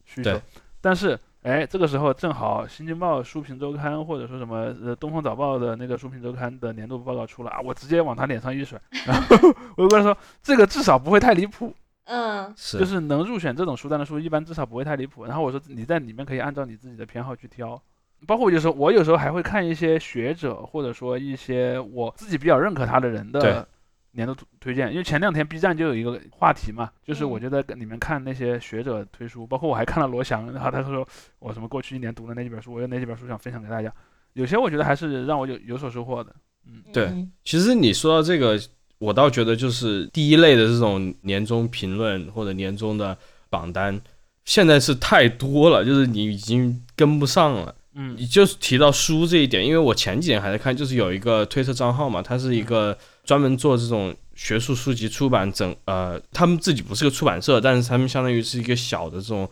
需求。但是，哎，这个时候正好《新京报》书评周刊或者说什么呃《东方早报》的那个书评周刊的年度报告出了啊，我直接往他脸上一甩，[LAUGHS] 然后我就跟他说，这个至少不会太离谱。
嗯，
是，
就是能入选这种书单的书，一般至少不会太离谱。然后我说你在里面可以按照你自己的偏好去挑，包括有时候我有时候还会看一些学者或者说一些我自己比较认可他的人的。年度推荐，因为前两天 B 站就有一个话题嘛，就是我就在里面看那些学者推书，包括我还看了罗翔，然后他说我什么过去一年读的那几本书，我有哪几本书想分享给大家，有些我觉得还是让我有有所收获的。嗯，
对，其实你说到这个，我倒觉得就是第一类的这种年终评论或者年终的榜单，现在是太多了，就是你已经跟不上了。
嗯，
你就是提到书这一点，因为我前几年还在看，就是有一个推特账号嘛，它是一个。专门做这种学术书籍出版整，呃，他们自己不是个出版社，但是他们相当于是一个小的这种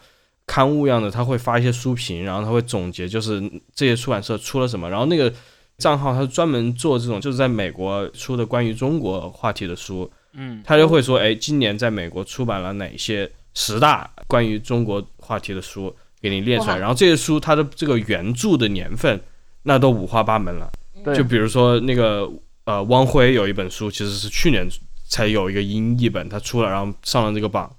刊物样的，他会发一些书评，然后他会总结，就是这些出版社出了什么。然后那个账号他是专门做这种，就是在美国出的关于中国话题的书，
嗯，
他就会说，哎，今年在美国出版了哪些十大关于中国话题的书，给你列出来。然后这些书它的这个原著的年份，那都五花八门了，就比如说那个。呃，汪辉有一本书，其实是去年才有一个英译本，他出了，然后上了这个榜。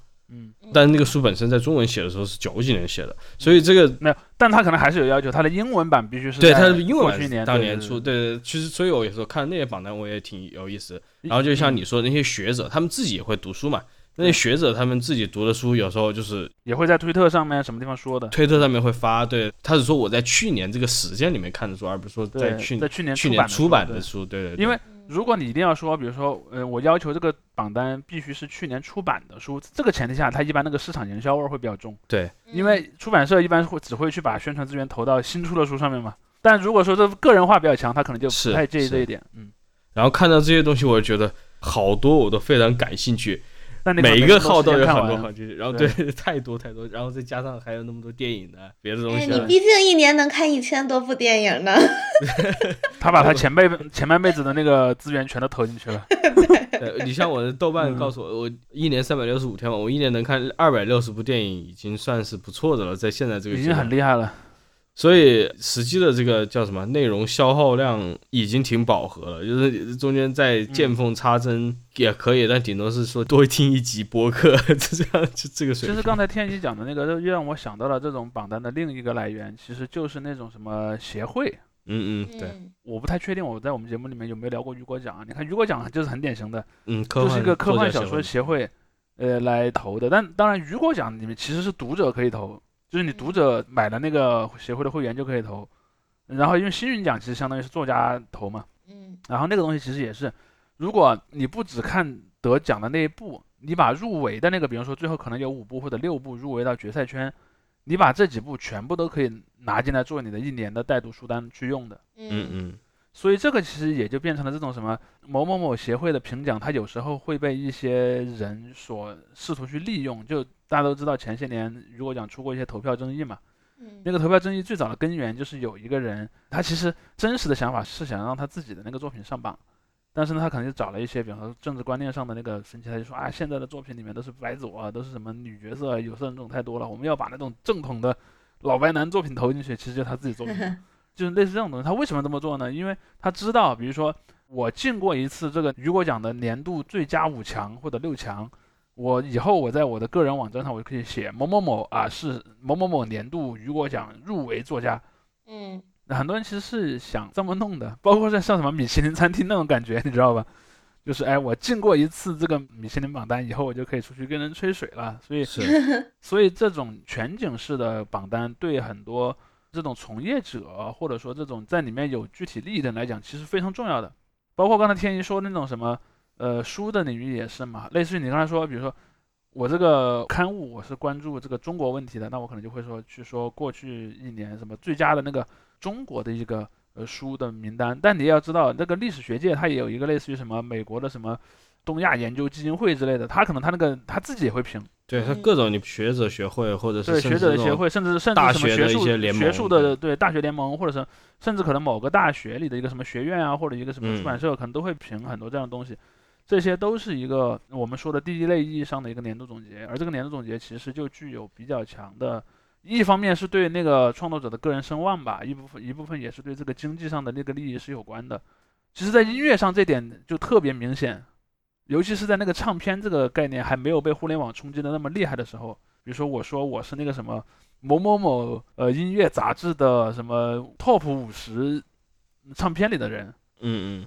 嗯，
但那个书本身在中文写的时候是九几年写的，所以这个
没有，但他可能还是有要求，他的英文版必须是
对，他的英文
版
当年出，对对。其实，所以我有时候看那些榜单，我也挺有意思。然后就像你说的那些学者，他们自己也会读书嘛。那些学者他们自己读的书，有时候就是
也会在推特上面什么地方说的，
推特上面会发。对，他是说我在去年这个时间里面看的书，而不是说在去
在去
年去
年
出版
的
书。对对。
因为如果你一定要说，比如说，呃，我要求这个榜单必须是去年出版的书，这个前提下，它一般那个市场营销味儿会比较重。
对。
因为出版社一般会只会去把宣传资源投到新出的书上面嘛。但如果说这个人化比较强，他可能就不太介意这一点。嗯。
然后看到这些东西，我就觉得好多我都非常感兴趣。每
一
个号都有很多
好
剧，然后对 [LAUGHS] 太多太多，然后再加上还有那么多电影的别的东西。
你毕竟一年能看一千多部电影呢。[LAUGHS]
他把他前辈前半辈子的那个资源全都投进去了。[LAUGHS]
对，
你像我的豆瓣告诉我，我一年三百六十五天嘛，我一年能看二百六十部电影，已经算是不错的了，在现在这个
已经很厉害了。
所以实际的这个叫什么内容消耗量已经挺饱和了，就是中间再见缝插针也可以，但顶多是说多听一集播客，就这样就这个水平。
其实刚才天一讲的那个，又让我想到了这种榜单的另一个来源，其实就是那种什么协会。
嗯嗯，对，
我不太确定我在我们节目里面有没有聊过雨果奖啊。你看雨果奖就是很典型的，
嗯，
就是一个科幻小说
协
会，呃，来投的。但当然雨果奖里面其实是读者可以投。就是你读者买了那个协会的会员就可以投，然后因为幸运奖其实相当于是作家投嘛，
嗯，
然后那个东西其实也是，如果你不只看得奖的那一部，你把入围的那个，比方说最后可能有五部或者六部入围到决赛圈，你把这几部全部都可以拿进来做你的一年的带读书单去用的，
嗯嗯。
所以这个其实也就变成了这种什么某某某协会的评奖，它有时候会被一些人所试图去利用。就大家都知道，前些年如果讲出过一些投票争议嘛，那个投票争议最早的根源就是有一个人，他其实真实的想法是想让他自己的那个作品上榜，但是呢，他可能就找了一些，比方说政治观念上的那个分歧，他就说啊，现在的作品里面都是白左啊，都是什么女角色、有色人种太多了，我们要把那种正统的老白男作品投进去，其实就他自己作品。[LAUGHS] 就是类似这种东西，他为什么这么做呢？因为他知道，比如说我进过一次这个雨果奖的年度最佳五强或者六强，我以后我在我的个人网站上我就可以写某某某啊是某某某年度雨果奖入围作家。
嗯，
很多人其实是想这么弄的，包括像像什么米其林餐厅那种感觉，你知道吧？就是哎，我进过一次这个米其林榜单以后，我就可以出去跟人吹水了。所以
是，[LAUGHS]
所以这种全景式的榜单对很多。这种从业者，或者说这种在里面有具体利益的人来讲，其实非常重要的。包括刚才天一说那种什么，呃，书的领域也是嘛。类似于你刚才说，比如说我这个刊物，我是关注这个中国问题的，那我可能就会说去说过去一年什么最佳的那个中国的一个呃书的名单。但你也要知道，那个历史学界它也有一个类似于什么美国的什么东亚研究基金会之类的，他可能他那个他自己也会评。
对他
嗯
各种你学者学会或者是
对学者的协会，甚至甚至
大学的一
什么学术
些联盟
学术的对大学联盟，或者是甚至可能某个大学里的一个什么学院啊，或者一个什么出版
嗯
社，可能都会评很多这样的东西。这些都是一个我们说的第一类意义上的一个年度总结，而这个年度总结其实就具有比较强的，一方面是对那个创作者的个人声望吧，一部分一部分也是对这个经济上的那个利益是有关的。其实，在音乐上这点就特别明显，尤其是在那个唱片这个概念还没有被互联网冲击的那么厉害的时候，比如说我说我是那个什么某某某呃音乐杂志的什么 top 五十唱片里的人，
嗯嗯。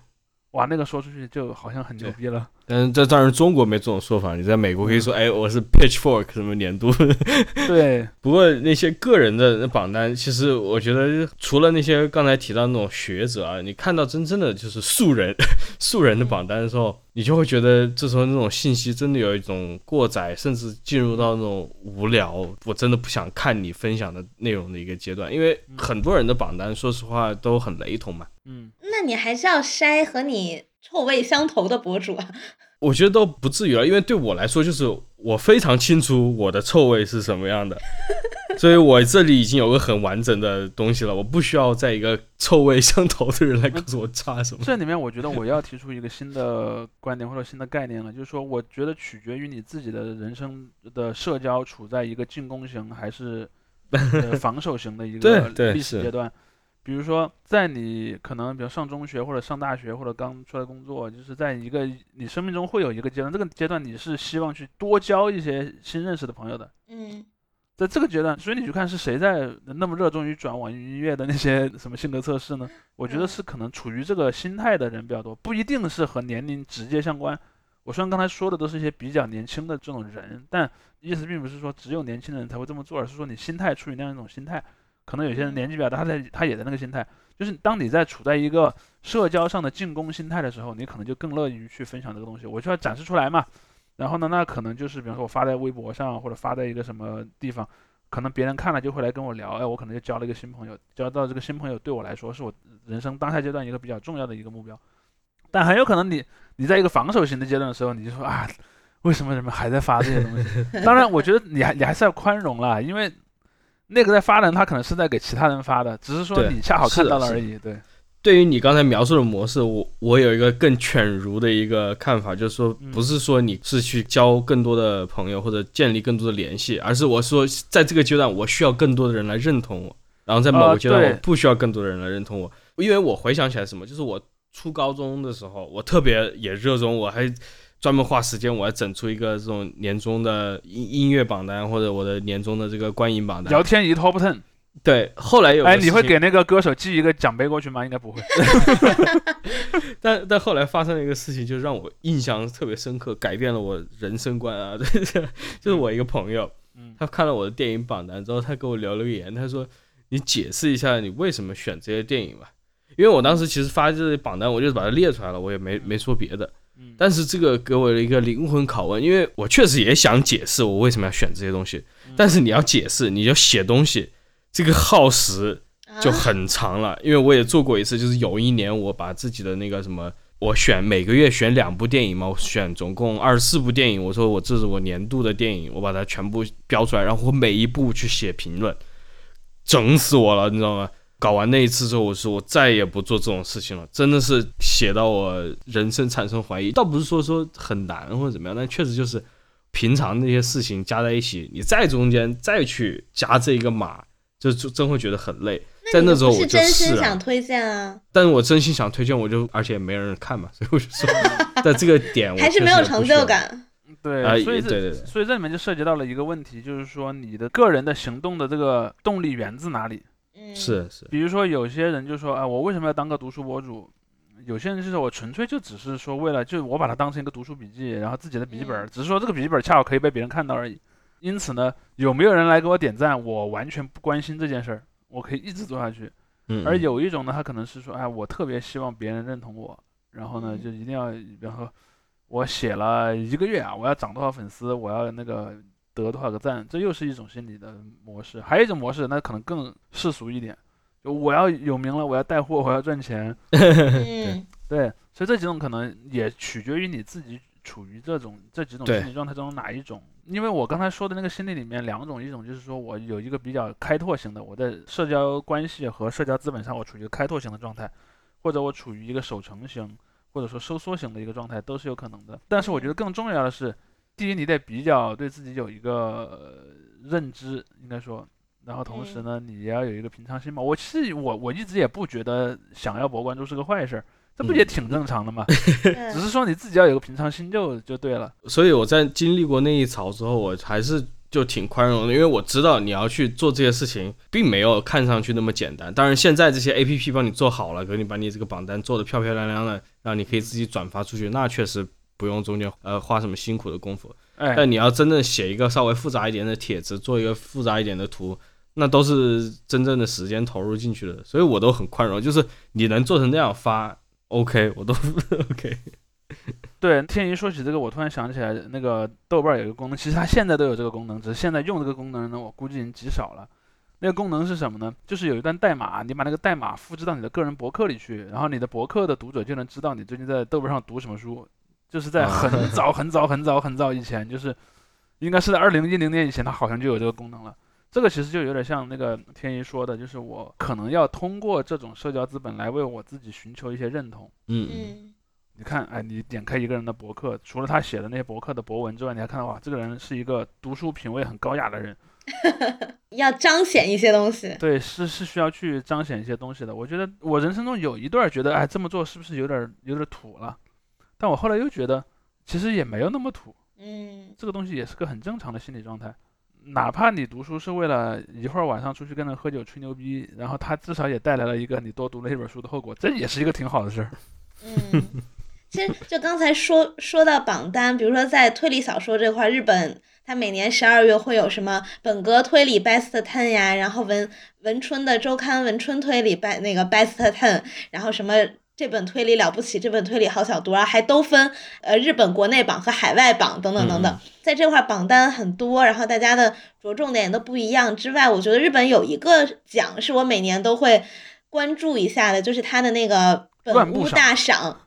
哇，那个说出去就好像很牛逼了。
但是这当然中国没这种说法，你在美国可以说，哎，我是 Pitchfork 什么年度。[LAUGHS]
对，
不过那些个人的榜单，其实我觉得除了那些刚才提到那种学者啊，你看到真正的就是素人 [LAUGHS] 素人的榜单的时候，你就会觉得这时候那种信息真的有一种过载，甚至进入到那种无聊，我真的不想看你分享的内容的一个阶段，因为很多人的榜单，说实话都很雷同嘛。
嗯，
那你还是要筛和你臭味相投的博主啊。[LAUGHS]
我觉得都不至于了，因为对我来说，就是我非常清楚我的臭味是什么样的，[LAUGHS] 所以我这里已经有个很完整的东西了，我不需要在一个臭味相投的人来告诉我差什么。
这里面我觉得我要提出一个新的观点或者新的概念了，就是说，我觉得取决于你自己的人生的社交处在一个进攻型还是呃 [LAUGHS] 防守型的一个历史阶段。比如说，在你可能比如上中学或者上大学或者刚出来工作，就是在一个你生命中会有一个阶段，这个阶段你是希望去多交一些新认识的朋友的。
嗯
在这个阶段，所以你去看是谁在那么热衷于转网易云音乐的那些什么性格测试呢？我觉得
嗯
是可能处于这个心态的人比较多，不一定是和年龄直接相关。我虽然刚才说的都是一些比较年轻的这种人，但意思并不是说只有年轻人才会这么做，而是说你心态处于那样一种心态。可能有些人年纪比较大，他在他也在那个心态，就是当你在处在一个社交上的进攻心态的时候，你可能就更乐于去分享这个东西，我就要展示出来嘛。然后呢，那可能就是比方说我发在微博上或者发在一个什么地方，可能别人看了就会来跟我聊，哎，我可能就交了一个新朋友，交到这个新朋友对我来说是我人生当下阶段一个比较重要的一个目标。但很有可能你你在一个防守型的阶段的时候，你就说啊，为什么人们还在发这些东西？当然，我觉得你还你还是要宽容啦，因为那个在发的人他可能是在给其他人发的，只是说你恰好看到了而已。对，
对于你刚才描述的模式，我我有一个更犬儒的一个看法，就是说，
嗯。
不是说你是去交更多的朋友或者建立更多的联系，而是我说在这个阶段，我需要更多的人来认同我，然后在某
呃
个阶段，我不需要更多的人来认同我，因为我回想起来什么，就是我初高中的时候，我特别也热衷，我还专门花时间，我要整出一个这种年终的音音乐榜单，或者我的年终的这个观影榜单。
聊天仪 Top Ten，
对，后来有
哎，你会给那个歌手寄一个奖杯过去吗？应该不会。[LAUGHS]
但但后来发生了一个事情，就让我印象特别深刻，改变了我人生观啊！对，[LAUGHS] 就是我一个朋友，
嗯
他看了我的电影榜单之后，他给我留了个言，他说：“你解释一下你为什么选这些电影吧。”因为我当时其实发这些榜单，我就是把它列出来了，我也没没说别的。
嗯，
但是这个给我了一个灵魂拷问，因为我确实也想解释我为什么要选这些东西，
嗯。
但是你要解释，你要写东西，这个耗时就
啊
很长了，因为我也做过一次，就是有一年我把自己的那个什么，我选每个月选两部电影嘛，我选总共二十四部电影，我说我这是我年度的电影，我把它全部标出来，然后我每一部去写评论，整死我了，你知道吗？搞完那一次之后，我说我再也不做这种事情了，真的是写到我人生产生怀疑。倒不是说说很难或者怎么样，但确实就是平常那些事情加在一起，你再中间再去加这一个码，就就真会觉得很累。在那时候我
是真心想推荐啊，
但是我真心想推荐，我就而且也没人看嘛，所以我就说，[LAUGHS] 在这个点我
还是没有成就感。
对，
啊，
所以
对对对，
所以这里面就涉及到了一个问题，就是说你的个人的行动的这个动力源自哪里？
嗯，
是是，
比如说有些人就说，啊，我为什么要当个读书博主？有些人就是我纯粹就只是说为了，就我把它当成一个读书笔记，然后自己的笔记本，
嗯
只是说这个笔记本恰好可以被别人看到而已。因此呢，有没有人来给我点赞，我完全不关心这件事儿，我可以一直做下去。
嗯，
而
嗯
有一种呢，他可能是说，哎，我特别希望别人认同我，然后呢，
嗯
就一定要，比方说，我写了一个月啊，我要涨多少粉丝，我要那个得多少个赞，这又是一种心理的模式。还有一种模式，那可能更世俗一点，就我要有名了，我要带货，我要赚钱，[LAUGHS]
嗯，
对，所以这几种可能也取决于你自己处于这种这几种心理状态中哪一种。因为我刚才说的那个心理里面两种，一种就是说我有一个比较开拓型的，我在社交关系和社交资本上我处于一个开拓型的状态，或者我处于一个守成型或者说收缩型的一个状态都是有可能的。但是我觉得更重要的是，第一你得比较对自己有一个呃认知，应该说。然后同时呢，你也要有一个平常心嘛。我其实我我一直也不觉得想要博关注是个坏事儿，这不也挺正常的吗？[LAUGHS]
对
只是说你自己要有个平常心就就对了。
所以我在经历过那一潮之后，我还是就挺宽容的，因为我知道你要去做这些事情，并没有看上去那么简单。当然，现在这些 A P P 帮你做好了，给你把你这个榜单做得漂漂亮亮的，然后你可以自己转发出去，那确实不用中间呃花什么辛苦的功夫。
哎，
但你要真正写一个稍微复杂一点的帖子，做一个复杂一点的图，那都是真正的时间投入进去的，所以我都很宽容，就是你能做成那样发，OK，我都 [LAUGHS] OK。
对，天一说起这个，我突然想起来，那个豆瓣儿有一个功能，其实它现在都有这个功能，只是现在用这个功能呢，我估计已经极少了。那个功能是什么呢？就是有一段代码，你把那个代码复制到你的个人博客里去，然后你的博客的读者就能知道你最近在豆瓣上读什么书。就是在很早很早很早很早以前，就是应该是在二零一零年以前，它好像就有这个功能了。这个其实就有点像那个天一说的，就是我可能要通过这种社交资本来为我自己寻求一些认同。
嗯，
嗯
你看，哎，你点开一个人的博客，除了他写的那些博客的博文之外，你还看到哇，这个人是一个读书品味很高雅的人。[LAUGHS]
要彰显一些东西。
对，是是需要去彰显一些东西的。我觉得我人生中有一段觉得，哎，这么做是不是有点儿有点儿土了？但我后来又觉得，其实也没有那么土。
嗯
这个东西也是个很正常的心理状态。哪怕你读书是为了一会儿晚上出去跟人喝酒吹牛逼，然后他至少也带来了一个你多读了一本书的后果，这也是一个挺好的事儿。[LAUGHS]
嗯，其实就刚才说说到榜单，比如说在推理小说这块儿，日本它每年十二月会有什么本格推理 Best Ten 呀，然后文文春的周刊文春推理 Be 那个 Best Ten，然后什么。这本推理了不起，这本推理好小读啊，还都分呃日本国内榜和海外榜等等等等，在这块儿榜单很多，然后大家的着重点都不一样之外，我觉得日本有一个奖是我每年都会关注一下的，就是它的那个本屋大赏，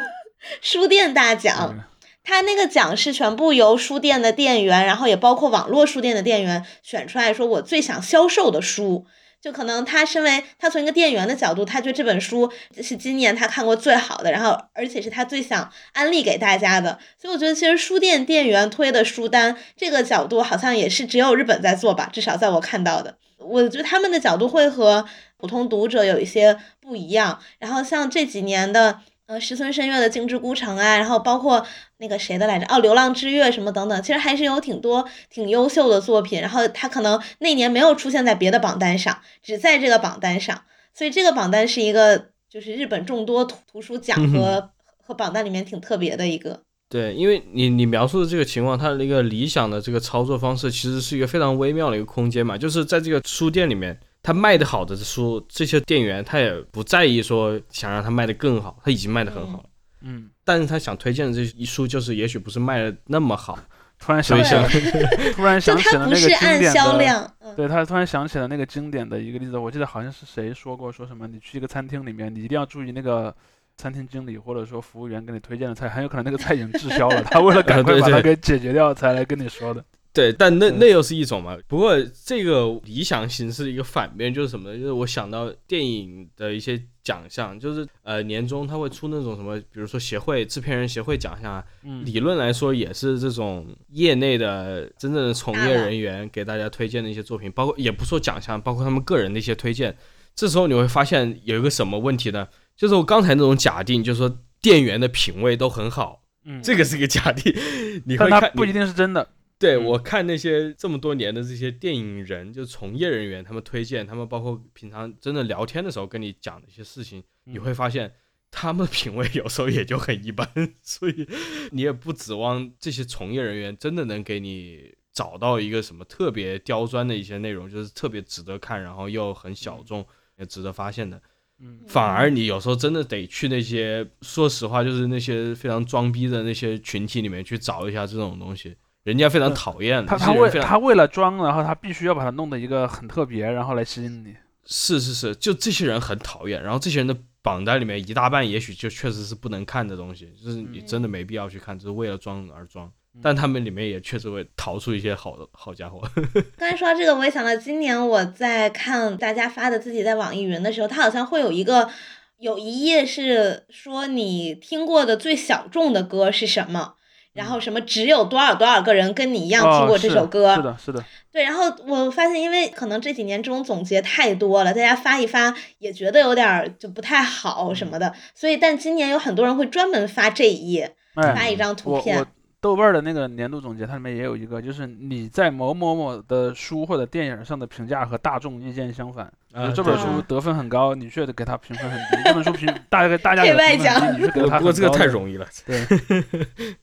[LAUGHS] 书店大奖。
嗯
它那个奖是全部由书店的店员，然后也包括网络书店的店员选出来说，我最想销售的书。就可能他身为他从一个店员的角度，他觉得这本书是今年他看过最好的，然后而且是他最想安利给大家的。所以我觉得其实书店店员推的书单这个角度好像也是只有日本在做吧，至少在我看到的。我觉得他们的角度会和普通读者有一些不一样。然后像这几年的呃石村深月的《精致孤城》啊，然后包括那个谁的来着，哦，《流浪之月》什么等等，其实还是有挺多挺优秀的作品。然后他可能那年没有出现在别的榜单上，只在这个榜单上，所以这个榜单是一个就是日本众多图图书奖和和榜单里面挺特别的一个。
对，因为你你描述的这个情况，它的一个理想的这个操作方式，其实是一个非常微妙的一个空间嘛，就是在这个书店里面，它卖的好的书，这些店员他也不在意说想让他卖的更好，他已经卖的很好了，
嗯，
但是他想推荐的这一书，就是也许不是卖的那么好，
突然想起
对。
了，[LAUGHS] 突然想起了那个经
是按
典的。
销量，嗯，
对他突然想起了那个经典的一个例子，我记得好像是谁说过，说什么你去一个餐厅里面，你一定要注意那个餐厅经理或者说服务员给你推荐的菜，很有可能那个菜已经滞销了，他为了赶快把它给解决掉才来跟你说的。
对，但那那又是一种嘛。不过这个理想形式的一个反面就是什么呢？就是我想到电影的一些奖项，就是呃年终他会出那种什么，比如说协会制片人协会奖项啊，
嗯，
理论来说也是这种业内的真正的从业人员给大家推荐的一些作品，包括也不说奖项，包括他们个人的一些推荐。这时候你会发现有一个什么问题呢？就是我刚才那种假定，就是说店员的品味都很好，
嗯，
这个是一个假定。[LAUGHS] 你会看，
不一定是真的。嗯。
对我看那些这么多年的这些电影人，就从业人员，他们推荐，他们包括平常真的聊天的时候跟你讲的一些事情，你
嗯。
会发现他们的品味有时候也就很一般，[LAUGHS] 所以你也不指望这些从业人员真的能给你找到一个什么特别刁钻的一些内容，就是特别值得看，然后又很小众，也值得发现的。
嗯，
反而你有时候真的得去那些，说实话，就是那些非常装逼的那些群体里面去找一下这种东西，人家非常讨厌。
他他为他为了装，然后他必须要把它弄得一个很特别，然后来吸引你。
是是是，就这些人很讨厌，然后这些人的榜单里面一大半，也许就确实是不能看的东西，就是你真的
嗯
没必要去看，就是为了装而装。
嗯
但他们里面也确实会淘出一些好的好家伙。[LAUGHS]
刚才说到这个，我也想到今年我在看大家发的自己在网易云的时候，它好像会有一个有一页是说你听过的最小众的歌是什么，然后什么只有多少多少个人跟你一样听过这首歌，
是的，是的，
对，然后我发现，因为可能这几年这种总结太多了，大家发一发也觉得有点儿就不太好什么的，所以但今年有很多人会专门发这一页，
哎，
发一张图片。
豆瓣儿的那个年度总结，它里面也有一个，就是你在某某某的书或者电影上的评价和大众意见相反。这本书得分很高，你却给它评分很低；这本书评大概大家
配
给
外奖
评分很低，你却给它
不过这个太
容。
容易了，
对，[LAUGHS]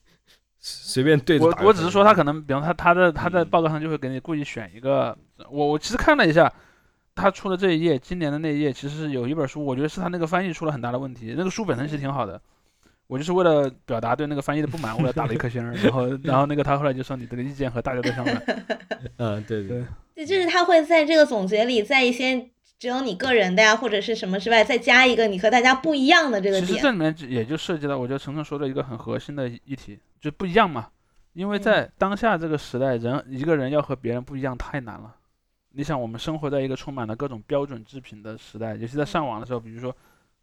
随便对着
我我只是说他可能，比方他他的他在
嗯
报告上就会给你故意选一个，我我其实看了一下，他出的这一页，今年的那一页其实是有一本书，我觉得是他那个翻译出了很大的问题，那个书本身其实挺好的。我就是为了表达对那个翻译的不满，我给他打了一颗星儿，然后然后那个他后来就说你这个意见和大家都相反，[LAUGHS]
嗯，对
对
对，就是他会在这个总结里，在一些只有你个人的呀或者是什么之外，再加一个你和大家不一样的这个点。
其实这里面也就涉及到，我觉得程程说的一个很核心的议题，就不一样嘛。因为在当下这个时代，人一个人要和别人不一样太难了。你想，我们生活在一个充满了各种标准制品的时代，尤其在上网的时候，比如说，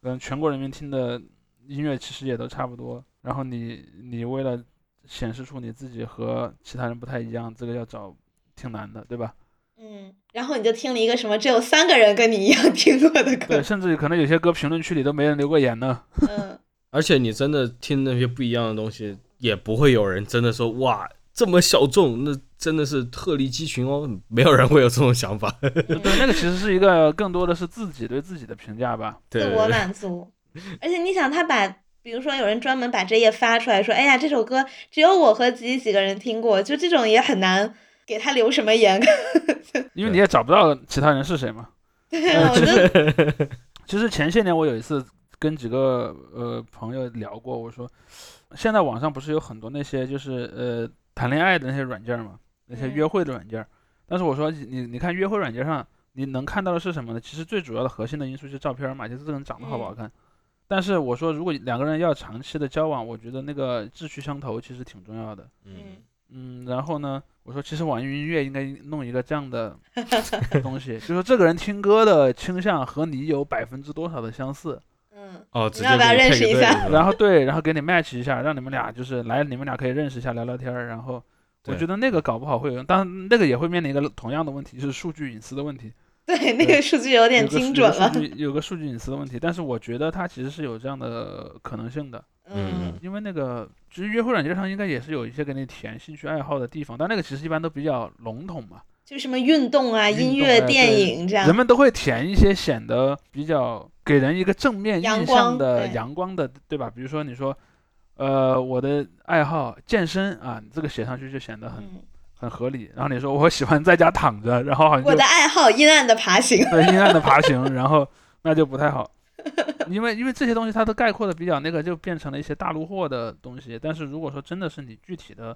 嗯，全国人民听的音乐其实也都差不多。然后你你为了显示出你自己和其他人不太一样，这个要找挺难的，对吧？
嗯，然后你就听了一个什么只有三个人跟你一样听过的歌
对，
歌。
甚至可能有些歌评论区里都没人留过言呢。
嗯，[LAUGHS]
而且你真的听那些不一样的东西，也不会有人真的说哇这么小众，那真的是鹤立鸡群哦，没有人会有这种想法。
嗯
对，那个其实是一个更多的是自己对自己的评价吧。
对
自我满足。而且你想，他把，比如说有人专门把这页发出来说，哎呀，这首歌只有我和自己几个人听过，就这种也很难给他留什么言。[LAUGHS]
因为你也找不到其他人是谁嘛。
对啊，我觉得，
其实前些年我有一次跟几个呃朋友聊过，我说，现在网上不是有很多那些就是呃谈恋爱的那些软件嘛，那些
嗯
约会的软件，但是我说你你看约会软件上你能看到的是什么呢？其实最主要的核心的因素是照片嘛，就是这个人长得好不好看。但是我说，如果两个人要长期的交往，我觉得那个志趣相投其实挺重要的。
嗯，
嗯，然后呢，我说其实网易云音乐应该弄一个这样的 [LAUGHS] 东西，就说这个人听歌的倾向和你有百分之多少的相似，
嗯，
哦，直接
你要不要
给你
认识一下
然后对，然后给你 match 一下，让你们俩就是来，你们俩可以认识一下，聊聊天儿，然后我觉得那个搞不好会有用，但那个也会面临一个同样的问题，就是数据隐私的问题，
对，那个数据有点精准了
有个数据隐私的问题，但是我觉得它其实是有这样的可能性的，
嗯
因为那个其实约会软件上应该也是有一些给你填兴趣爱好的地方，但那个其实一般都比较笼统嘛。
就什么运动啊、音乐、
哎
电影这样
人。们都会填一些显得比较给人一个正面印象的阳光的，对吧？比如说你说，呃，我的爱好健身啊，这个写上去就显得很
嗯，
很合理。然后你说我喜欢在家躺着，然后好像
我的爱好阴暗的爬行。
对阴暗的爬行，[LAUGHS] 然后那就不太好。[LAUGHS] 因为因为这些东西它都概括的比较那个，就变成了一些大陆货的东西。但是如果说真的是你具体的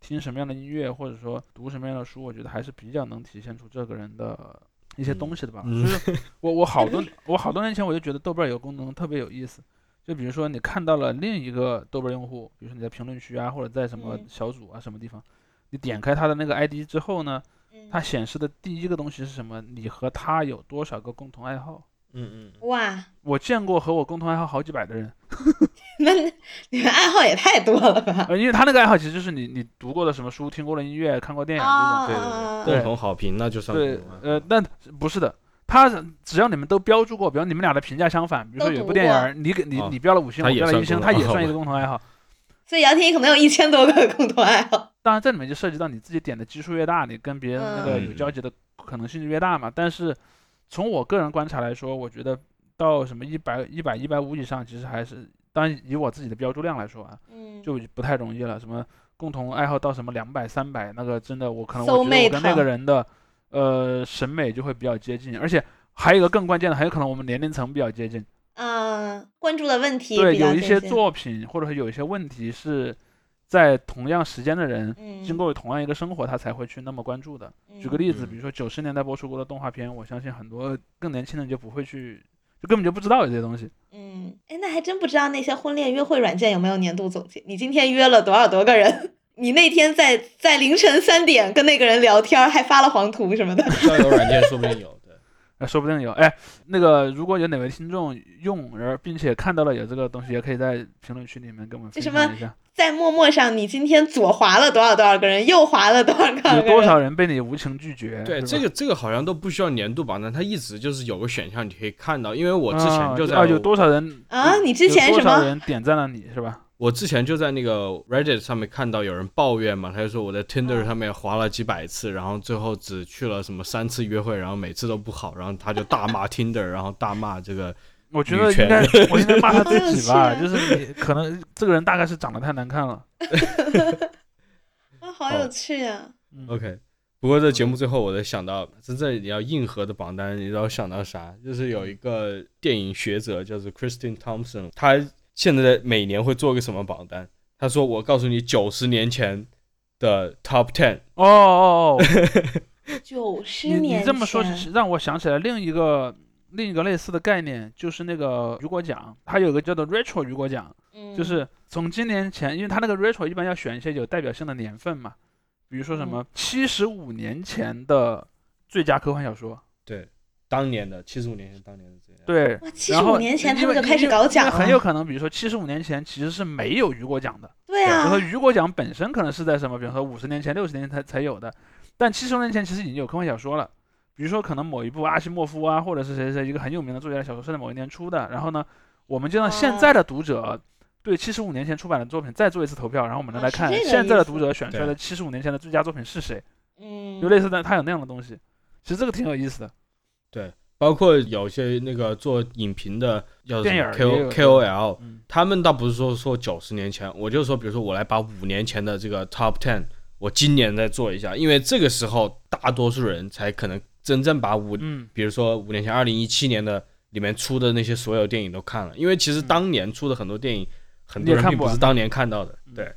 听什么样的音乐，或者说读什么样的书，我觉得还是比较能体现出这个人的一些东西的吧。
嗯
就是 [LAUGHS] 我我好多我好多年前我就觉得豆瓣有个功能特别有意思，就比如说你看到了另一个豆瓣用户，比如说你在评论区啊，或者在什么
嗯
小组啊什么地方，你点开他的那个 ID 之后呢，
嗯
它显示的第一个东西是什么？你和他有多少个共同爱好？
嗯嗯，
哇，
我见过和我共同爱好好几百的人，[LAUGHS]
那你们爱好也太多了吧？
呃，因为他那个爱好其实就是你你读过的什么书、听过的音乐、看过电影这种。
啊，
对
啊
对对，共同好评那就算
对，呃，但不是的，他只要你们都标注过，比如你们俩的评价相反，比如说有部电影，你给你
哦
你标了五星，
他也
我标了一星，他也算一个共同爱好。
所以姚天一可能有一千多个共同爱好。[LAUGHS]
当然，这里面就涉及到你自己点的基数越大，你跟别人那个有
嗯
交集的可能性就越大嘛。但是从我个人观察来说，我觉得到什么一百、一百、一百五以上，其实还是，当然以我自己的标注量来说啊，
嗯，
就不太容易了。什么共同爱好到什么两百、三百，那个真的我可能我觉得我跟那个人的呃审美就会比较接近，而且还有一个更关键的，很有可能我们年龄层比较接近。
嗯，关注的问题
对，有一些作品或者说有一些问题是在同样时间的人。
嗯
经过同样一个生活，他才会去那么关注的。举个
嗯
例子，
嗯
比如说九十年代播出过的动画片，我相信很多更年轻人就不会去就根本就不知道有这些东西。
嗯，哎，那还真不知道那些婚恋约会软件有没有年度总结。你今天约了多少多个人？[LAUGHS] 你那天在在凌晨三点跟那个人聊天，还发了黄图什么的。[LAUGHS]
交友软件说不定有。
哎，说不定有哎，那个如果有哪位听众用而并且看到了有这个东西，也可以在评论区里面跟我们分享一下。
在陌陌上，你今天左滑了多少多少个人，右滑了多少个人？
有多少人被你无情拒绝？
对，这个这个好像都不需要年度榜单，它一直就是有个选项你可以看到。因为我之前就在
啊，有多少人
啊？你之前什么？
多少人点赞了你是吧？
我之前就在那个 Reddit 上面看到有人抱怨嘛，他就说我在 Tinder 上面滑了几百次，然后最后只去了什么三次约会，然后每次都不好，然后他就大骂 Tinder，然后大骂这个。
我觉得应该，[LAUGHS] 我应该骂他自己吧，[LAUGHS] 就是你可能这个人大概是长得太难看了。[LAUGHS]
啊，好有趣啊
！OK，不过这节目最后我在想到，真正你要硬核的榜单，你知道想到啥？就是有一个电影学者叫做 Christine Thompson，他。现在每年会做个什么榜单？他说：“我告诉你，九十年前的 Top Ten。”
哦哦哦，[LAUGHS]
九十年
你这么说让我想起来另一个另一个类似的概念，就是那个雨果奖，它有个叫做 Retro 雨果奖，就是从今年前，因为它那个 Retro 一般要选一些有代表性的年份嘛，比如说什么七十五年前的最佳科幻小说。
对。当年的七十五年前，当年的这样
对，
七十五年前他们就开始搞奖了。
很有可能，比如说七十五年前其实是没有雨果奖的。
对啊。
比如说雨果奖本身可能是在什么，比如说五十年前、六十年前才才有的，但七十年前其实已经有科幻小说了。比如说可能某一部阿西莫夫啊，或者是谁谁一个很有名的作家的小说是在某一年出的。然后呢，我们就让现在的读者对七十五年前出版的作品再做一次投票，然后我们来看现在的读者选出来的七十五年前的最佳作品是谁。
嗯。
就类似的，他有那样的东西，其实这个挺有意思的。
对。包括有些那个做影评的，叫
电影
K O K O L，他们倒不是说说九十年前，我就说，比如说我来把五年前的这个 Top Ten，我今年再做一下，因为这个时候大多数人才可能真正把五，比如说五年前二零一七年的里面出的那些所有电影都看了，因为其实当年出的很多电影，很多人并不是当年看到的，对，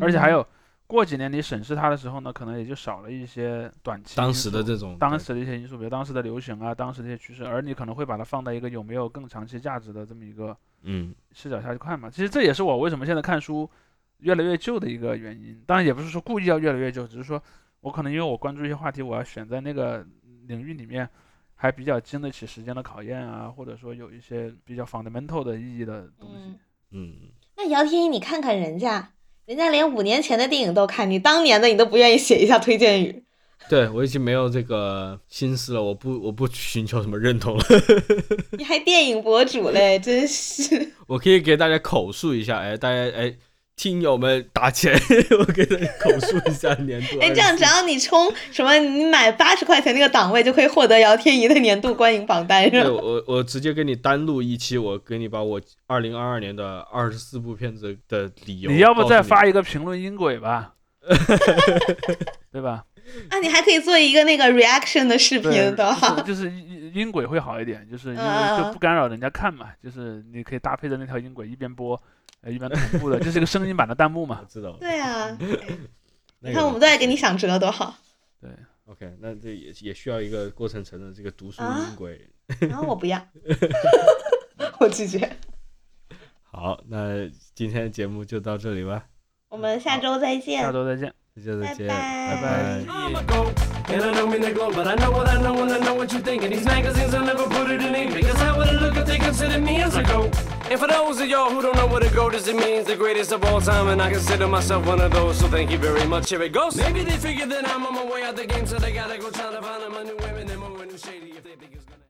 而且还有。过几年你审视它的时候呢，可能也就少了一些短期
当时的这种
当时的一些因素，比如当时的流行啊，当时的一些趋势，而你可能会把它放在一个有没有更长期价值的这么一个
嗯
视角下去看嘛。其实这也是我为什么现在看书越来越旧的一个原因。当然也不是说故意要越来越旧，只是说我可能因为我关注一些话题，我要选在那个领域里面还比较经得起时间的考验啊，或者说有一些比较 fundamental 的意义的东西。
嗯，
那姚天一，你看看人家。人家连五年前的电影都看，你当年的你都不愿意写一下推荐语。[LAUGHS]
对我已经没有这个心思了，我不我不寻求什么认同了。[LAUGHS]
你还电影博主嘞，真是。[LAUGHS]
我可以给大家口述一下，哎，大家哎。听友们打钱，[LAUGHS] 我给他口述一下年度。
哎，这样只要你充什么，你买八十块钱那个档位，就可以获得姚天怡的年度观影榜单，是
吧？我我直接给你单录一期，我给你把我二零二二年的二十四部片子的理由。
你要不再发一个评论音轨吧？[LAUGHS] 对吧？
啊，你还可以做一个那个 reaction 的视频的，
就是音音轨会好一点，就是因为就不干扰人家看嘛，就是你可以搭配着那条音轨一边播。一般同步的，就是个声音版的弹幕嘛。
知道。
对啊。[LAUGHS] 看，我们都在给你想辙多好。
对
，OK，那这也也需要一个过程成的这个读书音轨。
然后我不要 [LAUGHS] [LAUGHS] 我拒绝。
好，那今天的节目就到这里吧。
我们下周再见。
下周再见。
再见再见。
拜
拜。
And for those of y'all who don't know what a GOAT is, it means the greatest of all time. And I consider myself one of those, so thank you very much. Here it goes. Maybe they figure that I'm on my way out the game, so they gotta go try to find them a new women and more new shady if they think.